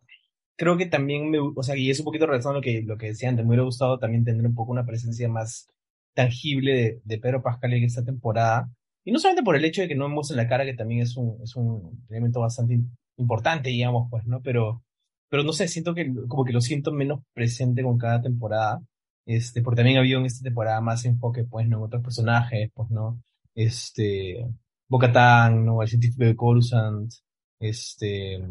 creo que también me, o sea, y es un poquito relacionado a lo que, lo que decía antes, me hubiera gustado también tener un poco una presencia más tangible de, de Pedro Pascal en esta temporada. Y no solamente por el hecho de que no en la cara, que también es un, es un elemento bastante importante, digamos, pues, ¿no? Pero, pero no sé, siento que como que lo siento menos presente con cada temporada. Este, porque también había en esta temporada más enfoque, pues, ¿no? En otros personajes, pues, ¿no? Este, Bocatán, ¿no? El científico de Coruscant, este,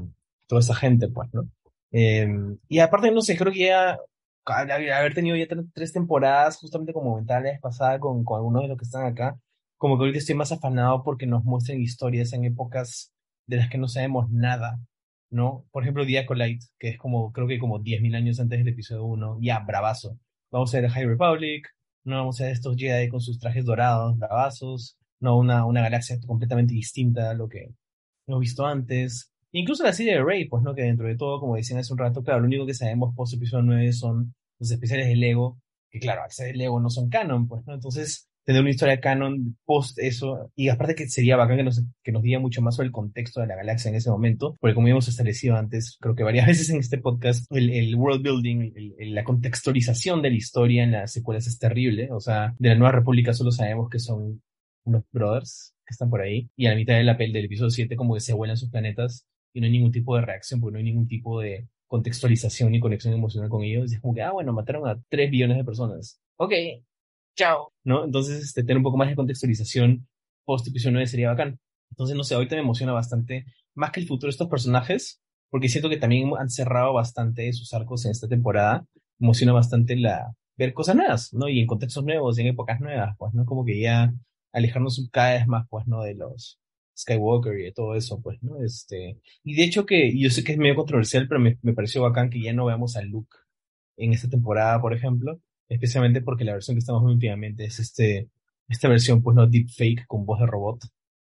toda esa gente, pues, ¿no? Eh, y aparte, no sé, creo que ya haber tenido ya tres temporadas justamente como mentales pasada con, con algunos de los que están acá, como que ahorita estoy más afanado porque nos muestren historias en épocas de las que no sabemos nada, ¿no? Por ejemplo, Diacolite, que es como, creo que como 10.000 años antes del episodio 1, ya, bravazo. Vamos a ver High Republic, no vamos a ver estos Jedi con sus trajes dorados, bravazos, no una, una galaxia completamente distinta a lo que hemos visto antes. Incluso la serie de Rey, pues, ¿no? Que dentro de todo, como decían hace un rato, claro, lo único que sabemos post episodio 9 son los especiales de Lego, que claro, al de Lego no son canon, pues, ¿no? Entonces, tener una historia canon post eso, y aparte que sería bacán que nos, que nos diga mucho más sobre el contexto de la galaxia en ese momento, porque como hemos establecido antes, creo que varias veces en este podcast, el, world building, el, la contextualización de la historia en las secuelas es terrible, o sea, de la Nueva República solo sabemos que son unos brothers que están por ahí, y a la mitad de la del episodio 7 como que se vuelan sus planetas, y no hay ningún tipo de reacción, porque no hay ningún tipo de contextualización ni conexión emocional con ellos. Y es como que, ah, bueno, mataron a 3 billones de personas. Ok, chao. ¿No? Entonces, este, tener un poco más de contextualización post episodio 9 sería bacán. Entonces, no sé, ahorita me emociona bastante, más que el futuro de estos personajes, porque siento que también han cerrado bastante sus arcos en esta temporada. Emociona bastante la, ver cosas nuevas, ¿no? Y en contextos nuevos, en épocas nuevas, pues, ¿no? Como que ya alejarnos cada vez más, pues, ¿no? De los, Skywalker y todo eso, pues, ¿no? Este, y de hecho que, yo sé que es medio controversial, pero me, me pareció bacán que ya no veamos a Luke en esta temporada, por ejemplo, especialmente porque la versión que estamos viendo últimamente es este, esta versión, pues, no deepfake con voz de robot,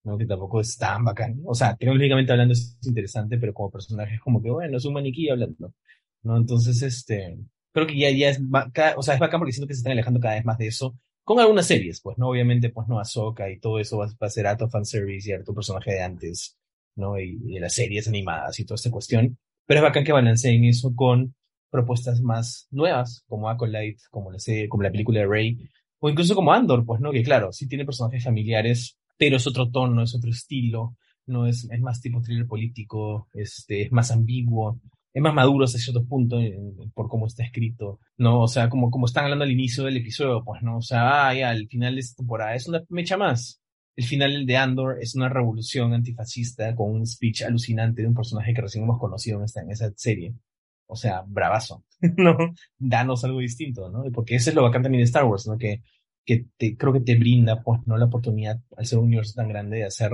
¿no? Que tampoco es tan bacán. O sea, tecnológicamente hablando es interesante, pero como personaje es como que, bueno, es un maniquí hablando, ¿no? Entonces, este, creo que ya, ya es, o sea, es bacán porque siento que se están alejando cada vez más de eso con algunas series, pues, ¿no? Obviamente, pues, no, Ahsoka y todo eso va, a ser fan fanservice y harto personaje de antes, ¿no? Y, de las series animadas y toda esta cuestión. Pero es bacán que balanceen eso con propuestas más nuevas, como Acolyte, como la serie, como la película de Rey, o incluso como Andor, pues, ¿no? Que claro, sí tiene personajes familiares, pero es otro tono, es otro estilo, no es, es más tipo thriller político, este, es más ambiguo, es más maduro hasta cierto punto por cómo está escrito, ¿no? O sea, como, como están hablando al inicio del episodio, pues, ¿no? O sea, ah, ya, al final de esta temporada es una mecha más. El final de Andor es una revolución antifascista con un speech alucinante de un personaje que recién hemos conocido en, esta, en esa serie. O sea, bravazo, ¿no? Danos algo distinto, ¿no? Porque eso es lo bacán también de Star Wars, ¿no? Que, que te, creo que te brinda, pues, ¿no? La oportunidad, al ser un universo tan grande, de hacer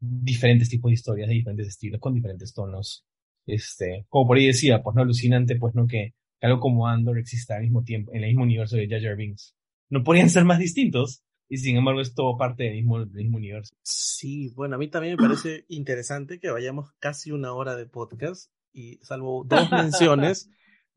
diferentes tipos de historias de diferentes estilos, con diferentes tonos, este, como por ahí decía, pues no alucinante, pues no que algo como Andor exista al mismo tiempo, en el mismo universo de Jar Jar Binks. No podrían ser más distintos, y sin embargo es todo parte del mismo, del mismo universo. Sí, bueno, a mí también me parece interesante que vayamos casi una hora de podcast y salvo dos menciones,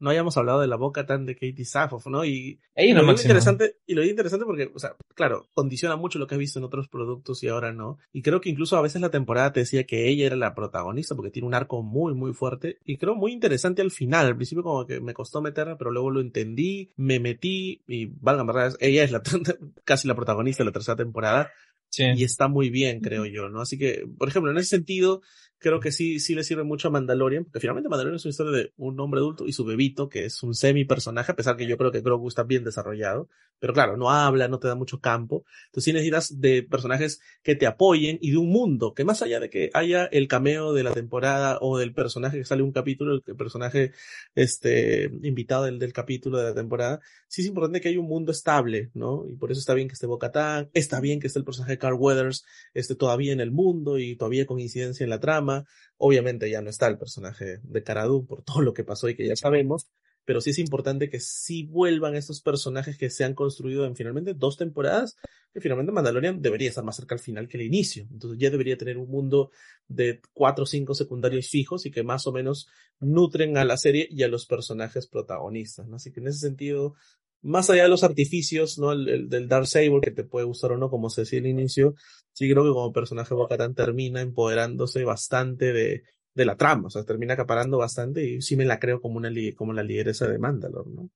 no hayamos hablado de la boca tan de Katie Safoff, ¿no? Y, lo interesante, y lo interesante porque, o sea, claro, condiciona mucho lo que has visto en otros productos y ahora no. Y creo que incluso a veces la temporada te decía que ella era la protagonista porque tiene un arco muy, muy fuerte y creo muy interesante al final. Al principio como que me costó meterla, pero luego lo entendí, me metí y, valga verdad, ella es la, casi la protagonista de la tercera temporada. Y está muy bien, creo yo, ¿no? Así que, por ejemplo, en ese sentido, creo que sí, sí le sirve mucho a Mandalorian, porque finalmente Mandalorian es una historia de un hombre adulto y su bebito, que es un semi personaje, a pesar que yo creo que Grogu está bien desarrollado, pero claro, no habla, no te da mucho campo. Entonces sí necesitas de personajes que te apoyen y de un mundo, que más allá de que haya el cameo de la temporada o del personaje que sale un capítulo, el personaje este, invitado del, del capítulo de la temporada, sí es importante que haya un mundo estable, ¿no? Y por eso está bien que esté Bocatán, está bien que esté el personaje de Carl Weathers, esté todavía en el mundo y todavía con incidencia en la trama, Obviamente ya no está el personaje de Caradu por todo lo que pasó y que ya sabemos, pero sí es importante que sí vuelvan estos personajes que se han construido en finalmente dos temporadas, que finalmente Mandalorian debería estar más cerca al final que el inicio. Entonces ya debería tener un mundo de cuatro o cinco secundarios fijos y que más o menos nutren a la serie y a los personajes protagonistas. Así que en ese sentido, más allá de los artificios, ¿no? El, del Dark Saber, que te puede gustar o no, como se decía al inicio, sí creo que como personaje Bocatán termina empoderándose bastante de, de la trama, o sea, termina acaparando bastante y sí me la creo como una como la lideresa de Mandalore, ¿no?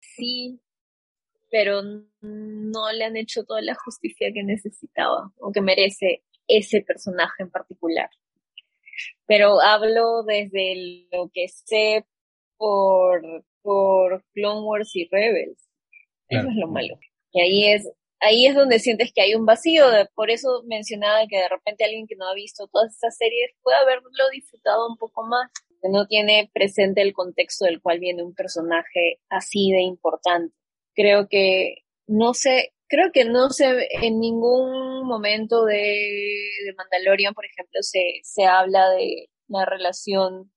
Sí, pero no le han hecho toda la justicia que necesitaba o que merece ese personaje en particular. Pero hablo desde lo que sé por, por Clone Wars y Rebels. Eso es lo malo. Y ahí es, ahí es donde sientes que hay un vacío. por eso mencionaba que de repente alguien que no ha visto todas estas series puede haberlo disfrutado un poco más. Que no tiene presente el contexto del cual viene un personaje así de importante. Creo que no sé, creo que no se en ningún momento de, de Mandalorian, por ejemplo, se, se habla de la relación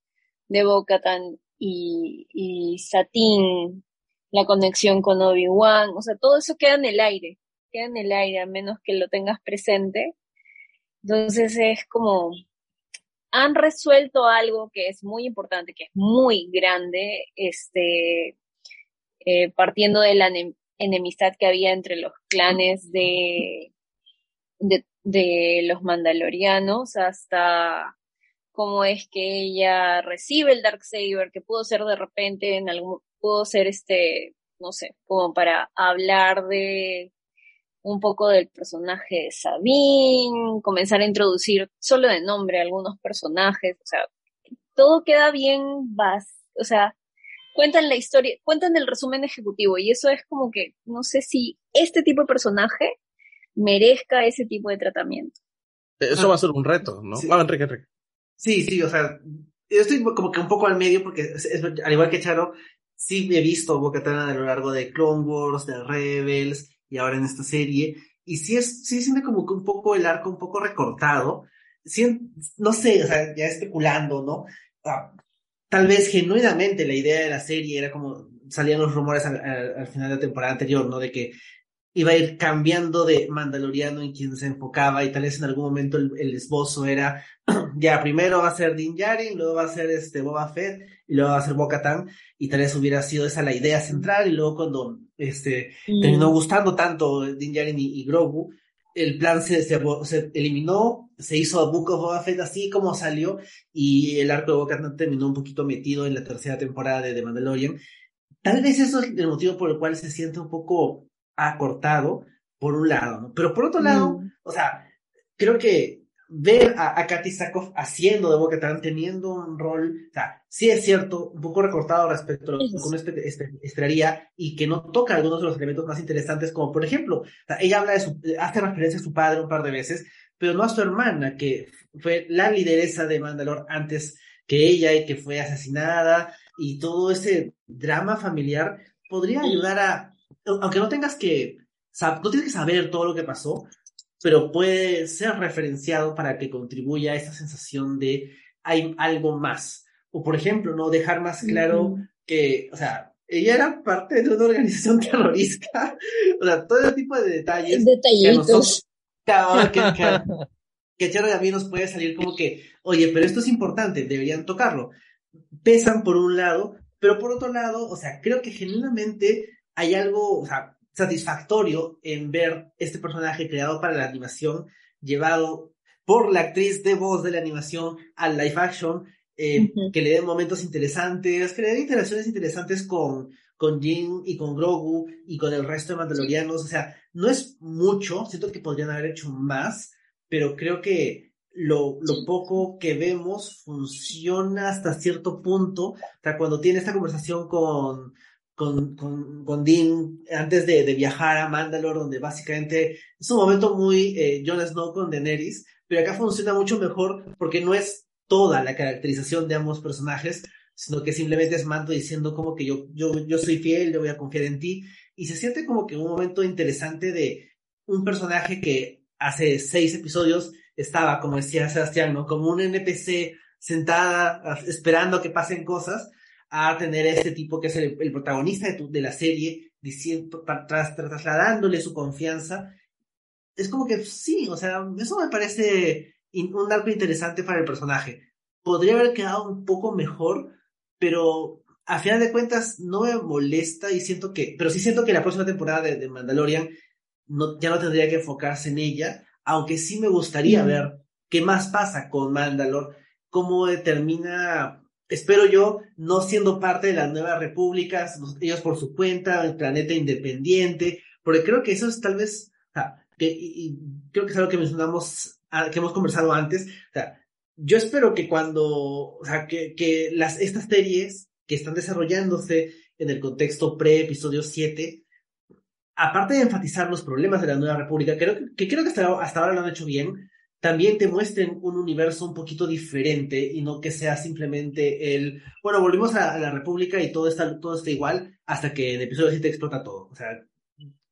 de Bo-Katan y, y Satín la conexión con Obi-Wan, o sea, todo eso queda en el aire, queda en el aire, a menos que lo tengas presente. Entonces es como, han resuelto algo que es muy importante, que es muy grande, este, eh, partiendo de la enemistad que había entre los clanes de, de, de los mandalorianos hasta cómo es que ella recibe el Dark Saber, que pudo ser de repente en algún, pudo ser este, no sé, como para hablar de un poco del personaje de Sabine, comenzar a introducir solo de nombre algunos personajes, o sea, todo queda bien vas, o sea, cuentan la historia, cuentan el resumen ejecutivo y eso es como que no sé si este tipo de personaje merezca ese tipo de tratamiento. Eso va a ser un reto, ¿no? Sí. Ah, Enrique, Enrique. Sí, sí, o sea, yo estoy como que un poco al medio porque es- es- al igual que Charo, sí he visto Bo-Katan a lo largo de Clone Wars, de Rebels y ahora en esta serie. Y sí es, sí siente como que un poco el arco un poco recortado. Sí, no sé, o sea, ya especulando, ¿no? Ah, tal vez genuinamente la idea de la serie era como salían los rumores al, al- al final de la temporada anterior, ¿no? De que iba a ir cambiando de Mandaloriano en quien se enfocaba y tal vez en algún momento el, el esbozo era ya primero va a ser Din Djarin, luego va a ser este Boba Fett y luego va a ser Bo-Katan y tal vez hubiera sido esa la idea central y luego cuando este terminó gustando tanto Din Djarin y, y Grogu el plan se, se, se eliminó, se hizo a Book of Boba Fett así como salió y el arco de Bo-Katan terminó un poquito metido en la tercera temporada de The Mandalorian. Tal vez eso es el motivo por el cual se siente un poco acortado, por un lado, ¿no? Pero por otro lado, Mm. o sea, creo que ver a, a Katy Sackhoff haciendo de Bo-Katan, teniendo un rol, o sea, sí es cierto, un poco recortado respecto a lo que uno esperaría y que no toca algunos de los elementos más interesantes, como por ejemplo, ella habla de su, hace referencia a su padre un par de veces, pero no a su hermana, que fue la lideresa de Mandalor antes que ella y que fue asesinada, y todo ese drama familiar podría ayudar a, aunque no tengas que, no tienes que saber todo lo que pasó, pero puede ser referenciado para que contribuya a esa sensación de hay algo más. O por ejemplo, no dejar más claro que, o sea, ella era parte de una organización terrorista. o sea, todo tipo de detalles. Detallitos. Que a, que, que, que a mí nos puede salir como que, oye, pero esto es importante, deberían tocarlo. Pesan por un lado, pero por otro lado, o sea, creo que genuinamente hay algo, o sea, satisfactorio en ver este personaje creado para la animación, llevado por la actriz de voz de la animación al live action, eh, que le den momentos interesantes, que le den interacciones interesantes con, con Jin y con Grogu y con el resto de Mandalorianos. O sea, no es mucho, siento que podrían haber hecho más, pero creo que lo, lo poco que vemos funciona hasta cierto punto. O sea, cuando tiene esta conversación con, con, con, con Dean antes de, de, viajar a Mandalore, donde básicamente es un momento muy eh, Jon Snow con Daenerys, pero acá funciona mucho mejor porque no es toda la caracterización de ambos personajes, sino que simplemente es Mando diciendo como que yo, yo, yo soy fiel, yo voy a confiar en ti, y se siente como que un momento interesante de un personaje que hace seis episodios estaba, como decía Sebastián, ¿no? Como un NPC sentada esperando que pasen cosas, a tener a este tipo que es el, protagonista de, de, la serie, diciendo, tras, trasladándole su confianza. Es como que sí, o sea, eso me parece un arco interesante para el personaje. Podría haber quedado un poco mejor, pero a final de cuentas no me molesta y siento que, pero sí siento que la próxima temporada de, de Mandalorian no, ya no tendría que enfocarse en ella, aunque sí me gustaría ver qué más pasa con Mandalor, cómo determina espero yo, no siendo parte de las nuevas repúblicas, ellos por su cuenta, el planeta independiente, porque creo que eso es tal vez, que, y, creo que es algo que mencionamos, ah, que hemos conversado antes, o sea, yo espero que cuando, o sea, que, que las, estas series que están desarrollándose en el contexto pre-episodio 7, aparte de enfatizar los problemas de la nueva república, creo que, creo que hasta, hasta ahora lo han hecho bien, también te muestren un universo un poquito diferente y no que sea simplemente el, bueno, volvimos a, la República y todo está, todo está igual hasta que en episodio 7 explota todo. O sea,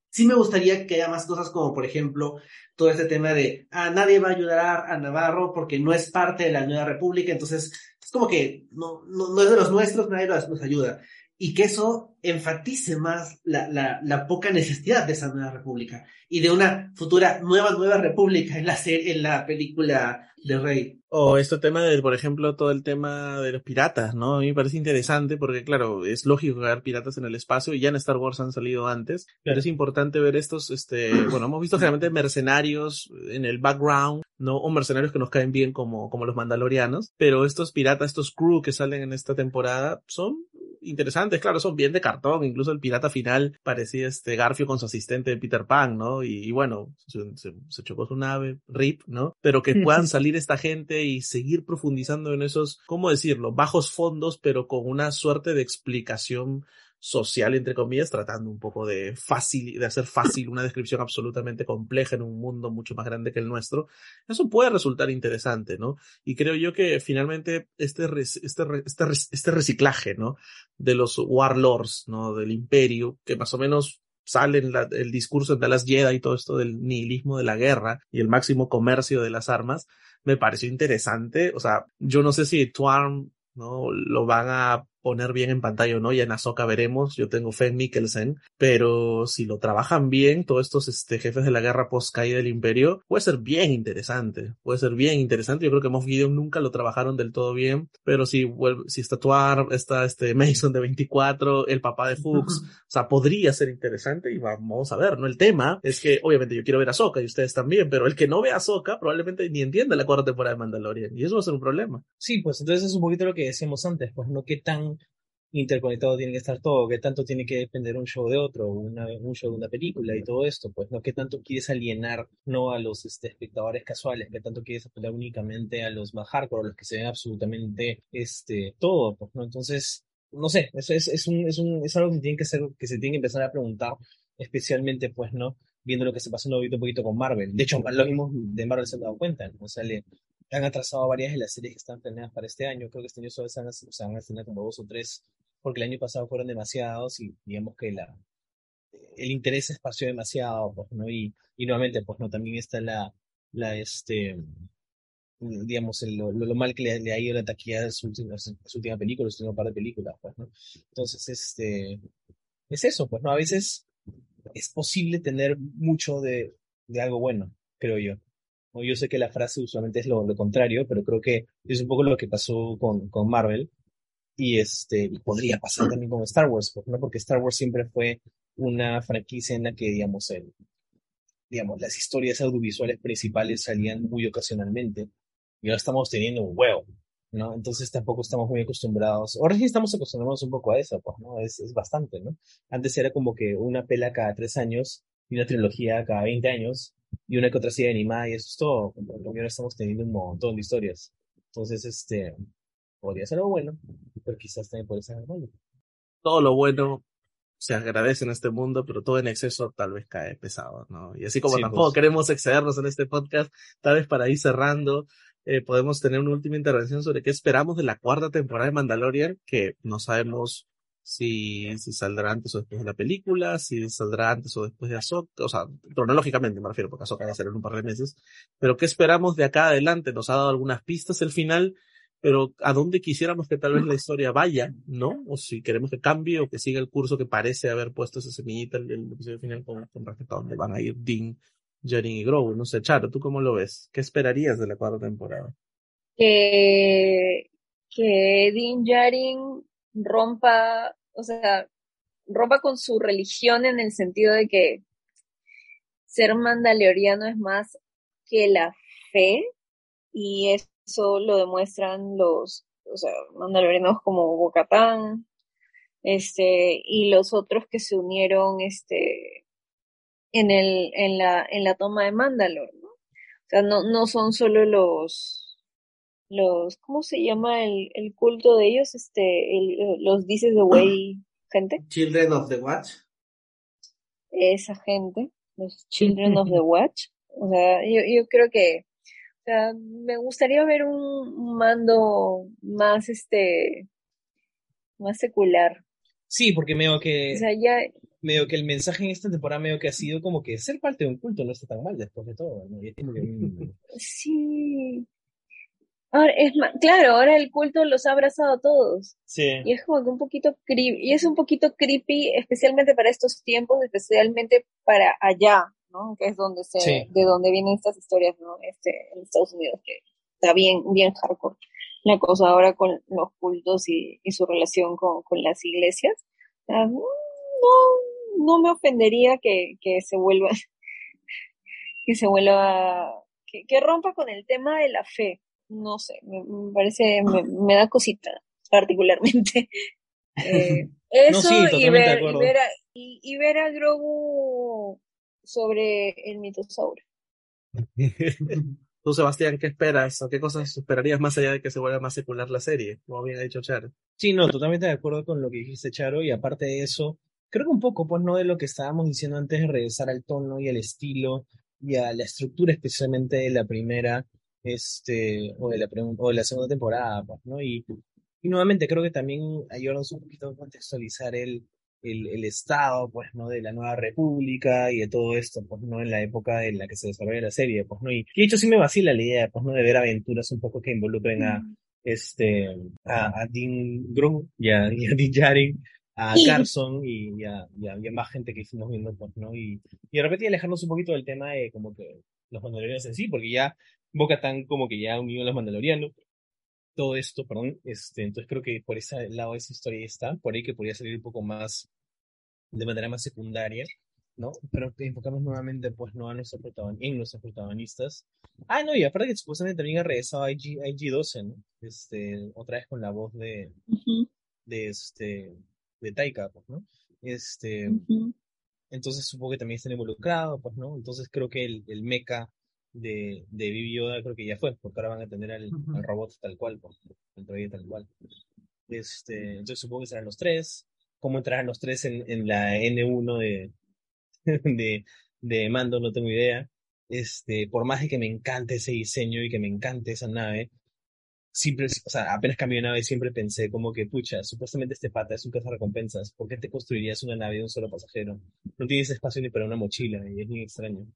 sí me gustaría que haya más cosas como, por ejemplo, todo este tema de, ah, nadie va a ayudar a Navarro porque no es parte de la Nueva República, entonces es como que no, no, no es de los nuestros, nadie nos ayuda y que eso enfatice más la, la, la, poca necesidad de esa nueva república y de una futura nueva nueva república en la serie, en la película de Rey. O este tema de, por ejemplo, todo el tema de los piratas, ¿no? A mí me parece interesante porque, claro, es lógico que haya piratas en el espacio y ya en Star Wars han salido antes, pero es importante ver estos, este, bueno, hemos visto generalmente mercenarios en el background, ¿no? O mercenarios que nos caen bien como, como los mandalorianos, pero estos piratas, estos crew que salen en esta temporada son interesantes, claro, son bien de cartón, incluso el pirata final parecía este Garfio con su asistente de Peter Pan, ¿no? Y, bueno, se, chocó su nave, RIP, ¿no? Pero que puedan salir esta gente y seguir profundizando en esos, ¿cómo decirlo? Bajos fondos, pero con una suerte de explicación social, entre comillas, tratando un poco de fácil, de hacer fácil una descripción absolutamente compleja en un mundo mucho más grande que el nuestro, eso puede resultar interesante, ¿no? Y creo yo que finalmente este, este, este, este reciclaje, ¿no? De los warlords, ¿no? Del imperio, que más o menos sale en el discurso de las Jedi y todo esto del nihilismo de la guerra y el máximo comercio de las armas, me pareció interesante. O sea, yo no sé si Tuarm ¿no? Lo van a poner bien en pantalla o no, ya en Azoka veremos, yo tengo fe en Mikkelsen, pero si lo trabajan bien, todos estos este, jefes de la guerra post caída del imperio, puede ser bien interesante, puede ser bien interesante, yo creo que Moff Gideon nunca lo trabajaron del todo bien, pero si vuelve, si está Tuar, está este Mason de 24, el papá de Fuchs, o sea, podría ser interesante y vamos a ver, ¿no? El tema es que, obviamente, yo quiero ver a Ahsoka y ustedes también, pero el que no ve a Ahsoka probablemente ni entienda la cuarta temporada de Mandalorian y eso va a ser un problema. Sí, pues entonces es un poquito lo que decíamos antes, pues no qué tan interconectado tiene que estar todo, qué tanto tiene que depender un show de otro, una, un show de una película y todo esto, pues, ¿no? ¿Qué tanto quieres alienar, no a los este, espectadores casuales, qué tanto quieres apelar únicamente a los más hardcore, a los que se ven absolutamente, este, todo, pues, ¿no? Entonces, no sé, eso es, es, un, es, un, es algo que, tiene que, ser, que se tiene que empezar a preguntar, especialmente, pues, ¿no? Viendo lo que se pasó un poquito con Marvel. De hecho, lo mismo de Marvel se han dado cuenta, ¿no? O sea, le, han atrasado varias de las series que están planeadas para este año. Creo que este año solo se van a, se van a estrenar como dos o tres porque el año pasado fueron demasiados y digamos que la, el interés se esparció demasiado, pues, ¿no? Y, nuevamente, pues, ¿no? También está la, la, este, digamos, lo, lo, mal que le, ha ido la taquilla de su, su última película, su último par de películas, pues, ¿no? Entonces, este, es eso, pues, ¿no? A veces es posible tener mucho de, de algo bueno, creo yo. Yo sé que la frase usualmente es lo, lo, contrario, pero creo que es un poco lo que pasó con, con Marvel, y este podría pasar también con Star Wars, ¿no? Porque Star Wars siempre fue una franquicia en la que, digamos, el, digamos, las historias audiovisuales principales salían muy ocasionalmente y ahora estamos teniendo un huevo, ¿no? Entonces tampoco estamos muy acostumbrados, ahora sí estamos acostumbrados un poco a eso, pues, ¿no? Es, es bastante, ¿no? Antes era como que una pela cada tres años y una trilogía cada 20 años y una que otra serie animada y eso es todo, ahora estamos teniendo un montón de historias. Entonces, este, podría ser algo bueno, pero quizás también puede ser algo malo. Todo lo bueno se agradece en este mundo, pero todo en exceso tal vez cae pesado, ¿no? Y así como sí, tampoco pues. queremos excedernos en este podcast, tal vez para ir cerrando, eh, podemos tener una última intervención sobre qué esperamos de la cuarta temporada de Mandalorian, que no sabemos si, si saldrá antes o después de la película, si saldrá antes o después de Ahsoka, o sea, cronológicamente me refiero, porque Ahsoka va a ser en un par de meses, pero qué esperamos de acá adelante, nos ha dado algunas pistas el final, pero a dónde quisiéramos que tal vez la historia vaya, ¿no? O si queremos que cambie o que siga el curso que parece haber puesto esa semillita en el episodio final con, con respecto a dónde van a ir Dean, Jaren y Grogu. No sé, Charo, ¿tú cómo lo ves? ¿Qué esperarías de la cuarta temporada? Que, que Dean Jaren rompa, o sea, rompa con su religión en el sentido de que ser mandaloriano es más que la fe y es eso lo demuestran los, o sea, mandalorianos como Bocatán, este, y los otros que se unieron, este, en el, en la, en la toma de Mandalor, ¿no? O sea, no, no son solo los, los, ¿cómo se llama el, el culto de ellos? Este, el, los dices de Way gente. Children of the Watch. Esa gente, los Children of the Watch. O sea, yo, yo creo que sea, me gustaría ver un mando más, este, más secular. Sí, porque medio que, o sea, ya... medio que el mensaje en esta temporada medio que ha sido como que ser parte de un culto no está tan mal después de todo, que... Sí. Ahora, es más, claro, ahora el culto los ha abrazado a todos. Sí. Y es como que un poquito creepy, y es un poquito creepy, especialmente para estos tiempos, especialmente para allá, ¿no? Que es donde se, Sí. de donde vienen estas historias, ¿no? Este, en Estados Unidos, que está bien, bien hardcore la cosa ahora con los cultos y, y su relación con, con las iglesias. O sea, no, no me ofendería que, que se vuelva, que se vuelva, que, que rompa con el tema de la fe. No sé, me, me parece, me, me da cosita, particularmente. Eh, eso sí, y, ver, y, ver a, y, y ver a Grogu sobre el mitosaurio. Tú, Sebastián, ¿qué esperas? ¿O qué cosas esperarías más allá de que se vuelva más secular la serie? Como bien ha dicho Charo. Sí, no, totalmente de acuerdo con lo que dijiste, Charo, y aparte de eso, creo que un poco, pues, no de lo que estábamos diciendo antes de regresar al tono y al estilo y a la estructura especialmente de la primera, este, o de la, o de la segunda temporada, pues, ¿no? Y, y nuevamente creo que también ayudarnos un poquito a contextualizar el, el, el estado, pues, ¿no? De la nueva república y de todo esto, pues, ¿no? En la época en la que se desarrolla la serie, pues, ¿no? Y, y de hecho sí me vacila la idea, pues, ¿no? De ver aventuras un poco que involucren a, este, a, a Dean Grogu y a, y a Din Djarin, a Carson y, y a, y, a, y a más gente que fuimos viendo, pues, ¿no? Y, y de repente alejarnos un poquito del tema de como que los mandalorianos en sí, porque ya Bo-Katan como que ya unió a los mandalorianos, todo esto, perdón, este, entonces creo que por ese lado esa historia está, por ahí que podría salir un poco más, de manera más secundaria, ¿no? Pero enfocamos nuevamente, pues, no a nuestros protagon- en nuestros protagonistas. Ah, no, y aparte que supuestamente también ha regresado a IG, IG-12, ¿no? Este, otra vez con la voz de, de este, de Taika, pues, ¿no? Este, entonces supongo que también están involucrados, pues, ¿no? Entonces creo que el, el mecha de, de Baby Yoda creo que ya fue, porque ahora van a tener al, al robot tal cual, el tal cual. Este, entonces supongo que serán los tres. ¿Cómo entrarán los tres en, en la N1 de, de, de Mando? No tengo idea. Este, por más de que me encante ese diseño y que me encante esa nave, siempre, o sea, apenas cambié de nave, siempre pensé como que, pucha, supuestamente este pata es un recompensas ¿por qué te construirías una nave de un solo pasajero? No tienes espacio ni para una mochila, y es muy extraño.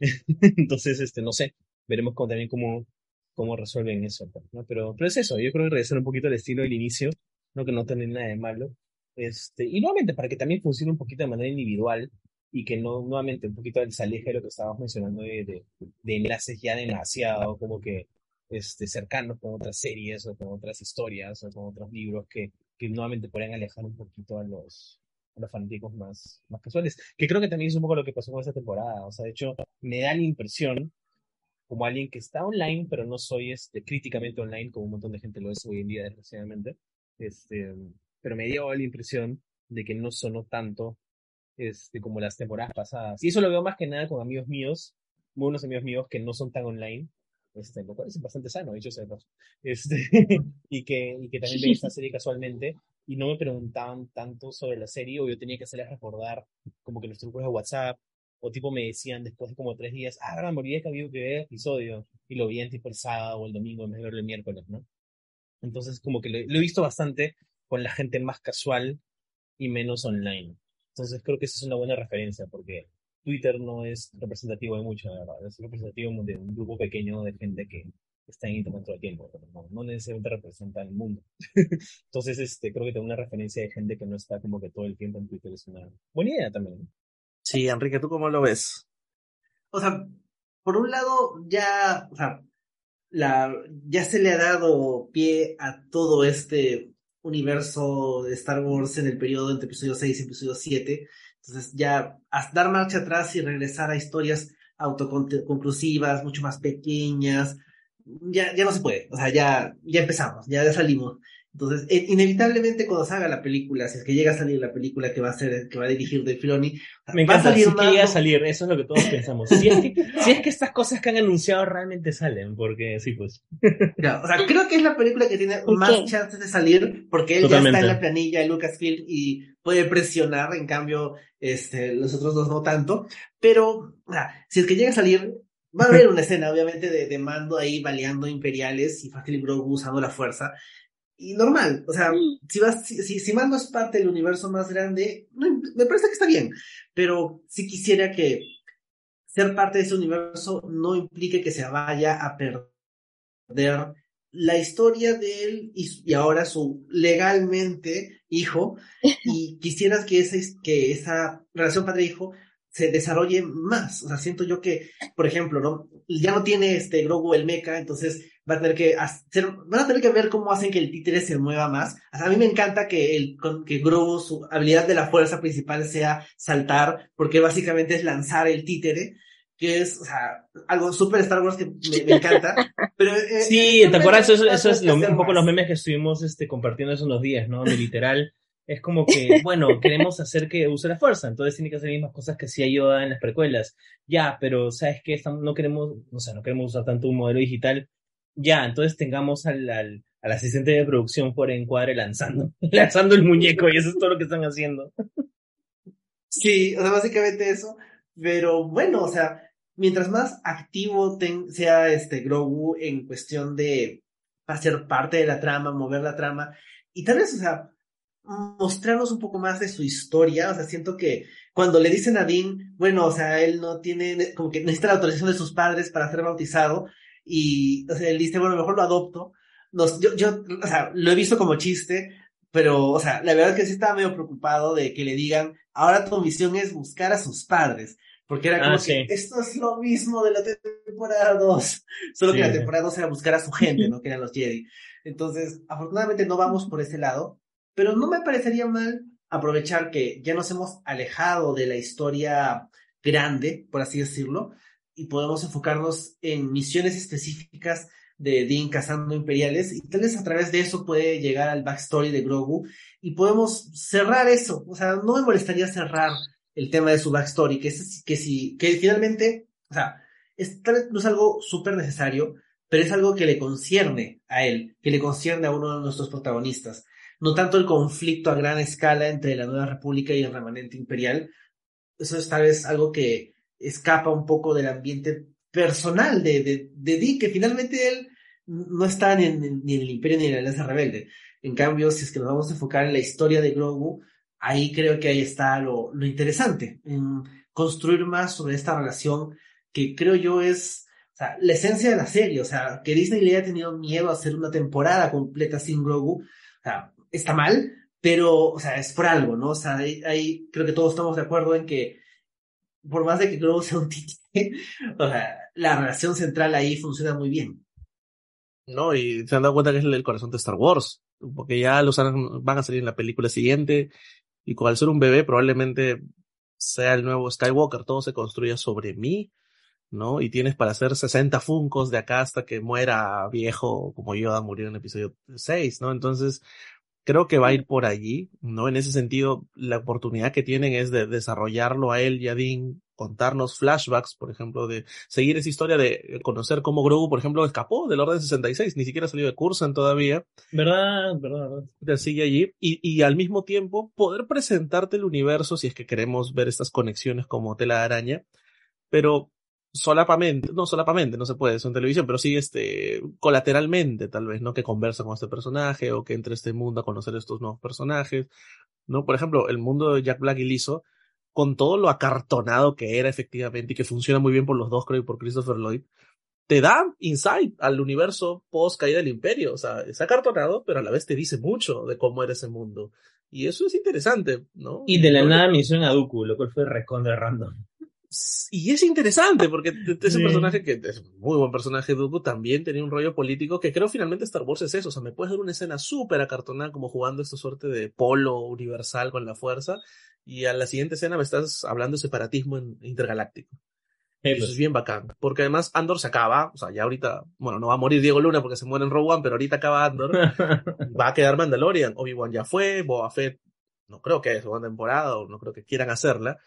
Entonces, este, no sé, veremos cómo, también cómo, cómo resuelven eso, pues, ¿no? Pero, pero es eso, yo creo que regresar un poquito al estilo del inicio, no que no tiene nada de malo. Este, y nuevamente, para que también funcione un poquito de manera individual y que no, nuevamente, un poquito se aleje de lo que estábamos mencionando de, de, de enlaces ya demasiado, como que este, cercanos con otras series o con otras historias o con otros libros que, que nuevamente podrían alejar un poquito a los, los fanáticos más, más casuales. Que creo que también es un poco lo que pasó con esta temporada. O sea, de hecho, me da la impresión, como alguien que está online, pero no soy este, críticamente online, como un montón de gente lo es hoy en día, desgraciadamente. Este, pero me dio la impresión de que no sonó tanto este, como las temporadas pasadas. Y eso lo veo más que nada con amigos míos, buenos amigos míos que no son tan online, este, lo cual es bastante sano, dicho sea este, y, que, y que también veía esta serie casualmente y no me preguntaban tanto sobre la serie o yo tenía que hacerles recordar como que los trucos de WhatsApp o tipo me decían después de como tres días, ah, me olvidé que había que ver episodio y lo vi en tipo el sábado o el domingo en vez de el miércoles, ¿no? Entonces como que lo, lo he visto bastante con la gente más casual y menos online. Entonces creo que esa es una buena referencia porque Twitter no es representativo de mucho, la verdad. Es representativo de un grupo pequeño de gente que está en Internet todo el tiempo, pero no, necesariamente representa el mundo. Entonces, este, creo que tener una referencia de gente que no está como que todo el tiempo en Twitter es una buena idea también. Sí, Enrique, ¿tú cómo lo ves? O sea, por un lado, ya, o sea, la, ya se le ha dado pie a todo este universo de Star Wars en el periodo entre episodio 6 y episodio 7. Entonces ya dar marcha atrás y regresar a historias autoconclusivas, mucho más pequeñas, ya, ya no se puede. O sea, ya, ya empezamos, ya, ya salimos. Entonces, e, inevitablemente cuando salga la película, si es que llega a salir la película que va a ser, que va a dirigir de Filoni, Me encanta, va a salir que llega a salir, eso es lo que todos pensamos. Si es, que, si es que estas cosas que han anunciado realmente salen, porque sí, pues. Ya, o sea, creo que es la película que tiene más chances de salir, porque él ya está en la planilla de Lucasfilm y puede presionar, en cambio, este, los otros dos no tanto. Pero, o sea, si es que llega a salir, va a haber una escena, obviamente, de, de Mando ahí baleando imperiales y Factory Grogu usando la fuerza. Y normal, o sea, si, vas, si, si, Mando es parte del universo más grande, me parece que está bien, pero si quisiera que ser parte de ese universo no implique que se vaya a perder la historia de él y, y ahora su legalmente hijo, y quisieras que esa, que esa relación padre-hijo se desarrolle más. O sea, siento yo que, por ejemplo, ¿no? Ya no tiene este Grogu el mecha, entonces va a tener que hacer, van a tener que ver cómo hacen que el títere se mueva más. a mí me encanta que el, que Grogu, su habilidad de la fuerza principal sea saltar, porque básicamente es lanzar el títere que es, o sea, algo súper Star Wars que me, encanta. Pero, eh, sí, ¿te acuerdas? Eso, eso es un poco los memes que estuvimos este, compartiendo esos unos días, ¿no? De literal, es como que, bueno, queremos hacer que use la fuerza, entonces tiene que hacer las mismas cosas que hacía Yoda en las precuelas. Ya, pero ¿sabes qué? No queremos, o sea, no queremos usar tanto un modelo digital. Ya, entonces tengamos al, al, al asistente de producción por encuadre lanzando, lanzando el muñeco y eso es todo lo que están haciendo. Sí, o sea, básicamente eso. Pero bueno, o sea, mientras más activo sea este Grogu en cuestión de hacer parte de la trama, mover la trama, y tal vez, o sea, mostrarnos un poco más de su historia. O sea, siento que cuando le dicen a Dean, bueno, o sea, él no tiene, como que necesita la autorización de sus padres para ser bautizado. Y, o sea, él dice, bueno, mejor lo adopto. Nos, yo, yo, o sea, lo he visto como chiste, pero, o sea, la verdad es que sí estaba medio preocupado de que le digan, ahora tu misión es buscar a sus padres. Porque era como ah, que esto es lo mismo de la temporada 2. Solo que la temporada 2 era buscar a su gente, ¿no? Que eran los Jedi. Entonces, afortunadamente no vamos por ese lado. Pero no me parecería mal aprovechar que ya nos hemos alejado de la historia grande, por así decirlo, y podemos enfocarnos en misiones específicas de Dean cazando imperiales y tal vez a través de eso puede llegar al backstory de Grogu y podemos cerrar eso. O sea, no me molestaría cerrar el tema de su backstory, que es que si, que finalmente, o sea, es, tal vez no es algo súper necesario, pero es algo que le concierne a él, que le concierne a uno de nuestros protagonistas. No tanto el conflicto a gran escala entre la Nueva República y el remanente imperial. Eso es tal vez algo que escapa un poco del ambiente personal de, de, de que finalmente él no está ni en, el Imperio ni en la Alianza Rebelde. En cambio, si es que nos vamos a enfocar en la historia de Grogu, ahí creo que ahí está lo, lo interesante, construir más sobre esta relación que creo yo es o sea, la esencia de la serie. O sea, que Disney le haya tenido miedo a hacer una temporada completa sin Grogu, o sea, está mal, pero, o sea, es por algo, ¿no? O sea, ahí, creo que todos estamos de acuerdo en que por más de que Grogu sea un títere, o sea, la relación central ahí funciona muy bien. No, y se han dado cuenta que es el corazón de Star Wars, porque ya los van a salir en la película siguiente, y con al ser un bebé probablemente sea el nuevo Skywalker, todo se construya sobre mí, ¿no? Y tienes para hacer 60 funcos de acá hasta que muera viejo, como Yoda murió en el episodio 6, ¿no? Entonces, creo que va a ir por allí, ¿no? En ese sentido, la oportunidad que tienen es de desarrollarlo a él y a Dean, contarnos flashbacks, por ejemplo, de seguir esa historia de conocer cómo Grogu, por ejemplo, escapó del Orden 66, ni siquiera salió de Cursan todavía. ¿Verdad? ¿Verdad? ¿verdad? Sigue allí. Y, y al mismo tiempo, poder presentarte el universo, si es que queremos ver estas conexiones como tela de araña, pero solapamente, no solapamente, no se puede eso en televisión, pero sí este, colateralmente tal vez, ¿no? Que conversa con este personaje o que entre este mundo a conocer estos nuevos personajes, ¿no? Por ejemplo, el mundo de Jack Black y Lizzo, con todo lo acartonado que era efectivamente y que funciona muy bien por los dos, creo, y por Christopher Lloyd, te da insight al universo post caída del imperio. O sea, es acartonado, pero a la vez te dice mucho de cómo era ese mundo. Y eso es interesante, ¿no? Y de la nada misión a Dooku, lo cual fue recontra random. Y es interesante porque ese personaje que es un muy buen personaje Dooku también tenía un rollo político que creo finalmente Star Wars es eso, o sea, me puedes dar una escena súper acartonada como jugando esta suerte de polo universal con la fuerza y a la siguiente escena me estás hablando de separatismo intergaláctico. Eso es bien bacán, porque además Andor se acaba, o sea, ya ahorita, bueno, no va a morir Diego Luna porque se muere en Rogue One, pero ahorita acaba Andor, va a quedar Mandalorian, Obi-Wan ya fue, Boba Fett, no creo que es una temporada, o no creo que quieran hacerla,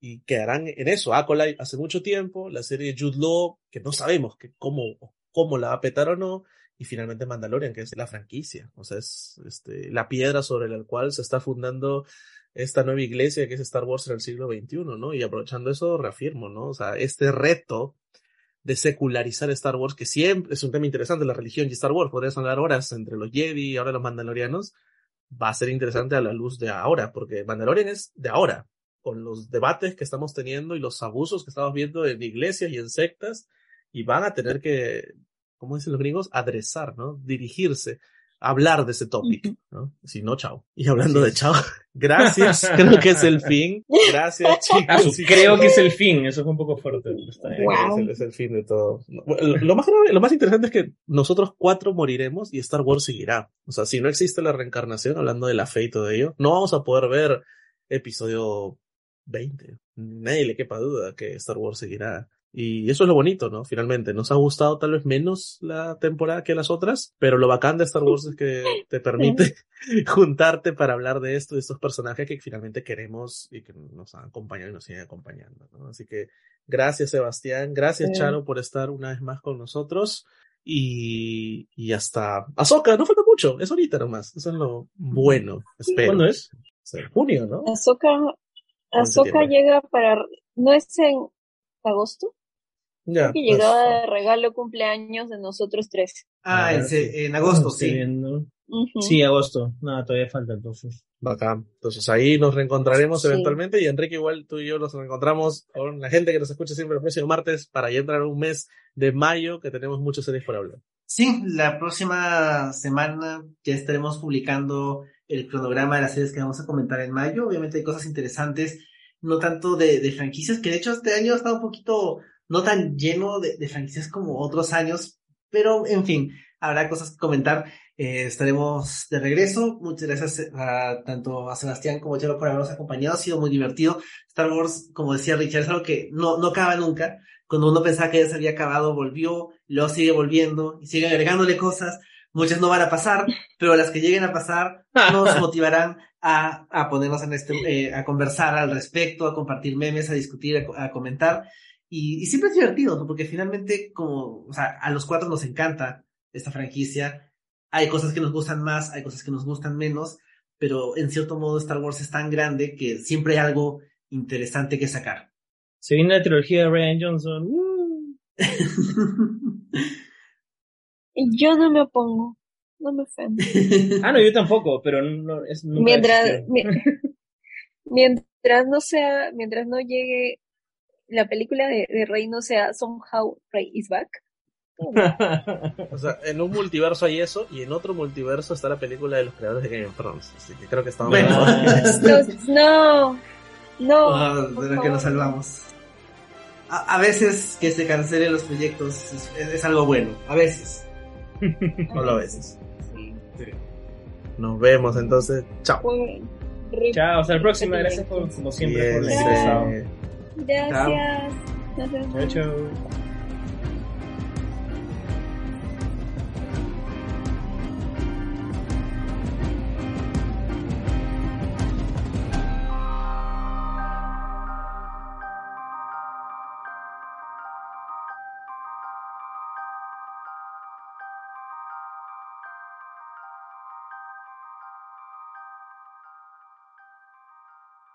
y quedarán en eso. Acolyte hace mucho tiempo, la serie Jude Law, que no sabemos cómo, cómo la va a petar o no, y finalmente Mandalorian, que es la franquicia, o sea, es este, la piedra sobre la cual se está fundando esta nueva iglesia que es Star Wars en el siglo XXI, ¿no? Y aprovechando eso, reafirmo, ¿no? O sea, este reto de secularizar Star Wars, que siempre es un tema interesante, la religión y Star Wars, podrías hablar horas entre los Jedi y ahora los Mandalorianos, va a ser interesante a la luz de ahora, porque Mandalorian es de ahora, con los debates que estamos teniendo y los abusos que estamos viendo en iglesias y en sectas, y van a tener que, como dicen los gringos, adresar, ¿no? Dirigirse, hablar de ese tópico, ¿no? Si no, chao. Y hablando de chao, gracias, creo que es el fin. Gracias, chicos. creo que es el fin, eso fue un poco fuerte. Wow. Es, el, es, el, fin de todo. Lo más, lo más interesante es que nosotros cuatro moriremos y Star Wars seguirá. O sea, si no existe la reencarnación, hablando de la fe y todo ello, no vamos a poder ver episodio 20. Nadie le quepa duda que Star Wars seguirá. Y eso es lo bonito, ¿no? Finalmente, nos ha gustado tal vez menos la temporada que las otras, pero lo bacán de Star Wars es que te permite juntarte para hablar de esto, de estos personajes que finalmente queremos y que nos han acompañado y nos siguen acompañando, ¿no? Así que gracias Sebastián, gracias Charo por estar una vez más con nosotros y, y hasta Azoka, no falta mucho, es ahorita nomás, eso es lo bueno, espero. ¿Cuándo es? junio, ¿no? Azoka Azoka llega para. ¿No es en agosto? Ya. que llegaba de regalo cumpleaños de nosotros tres. Ah, en, en agosto, sí. Uh -huh. Sí, agosto. No, todavía falta entonces. Bacán. Entonces ahí nos reencontraremos sí. eventualmente y Enrique igual tú y yo nos reencontramos con la gente que nos escucha siempre el próximo martes para ya entrar en un mes de mayo que tenemos muchas series por hablar. Sí, la próxima semana ya estaremos publicando el cronograma de las series que vamos a comentar en mayo. Obviamente hay cosas interesantes, no tanto de, de franquicias, que de hecho este año ha estado un poquito no tan lleno de, de, franquicias como otros años, pero en fin, habrá cosas que comentar. eh, estaremos de regreso. Muchas gracias a tanto a Sebastián como a Chelo por habernos acompañado. Ha sido muy divertido. Star Wars, como decía Richard, es algo que no, no acaba nunca. Cuando uno pensaba que ya se había acabado, volvió, luego sigue volviendo y sigue agregándole cosas. Muchas no van a pasar, pero las que lleguen a pasar nos motivarán a, a ponernos en este, eh, a conversar al respecto, a compartir memes, a discutir, a, a comentar. Y, y, siempre es divertido, ¿no? porque finalmente, como, o sea, a los cuatro nos encanta esta franquicia hay cosas que nos gustan más, hay cosas que nos gustan menos, pero en cierto modo Star Wars es tan grande que siempre hay algo interesante que sacar. Se viene la trilogía de Ryan Johnson. Yo no me opongo, no me ofendo. ah, no, yo tampoco, pero no, es mientras, mi, mientras no sea, mientras no llegue la película de, de Rey no sea Somehow Rey is Back, o sea, en un multiverso hay eso y en otro multiverso está la película de los creadores de Game of Thrones. Así que creo que estamos bueno, no, no, oh, de lo que nos salvamos. A, a, veces que se cancelen los proyectos es, es, es algo bueno, a veces. Solo a veces. Sí. Sí. Nos vemos entonces. Chao. Chao, hasta la próxima. Gracias por, como siempre, por la Gracias. Chao, chao.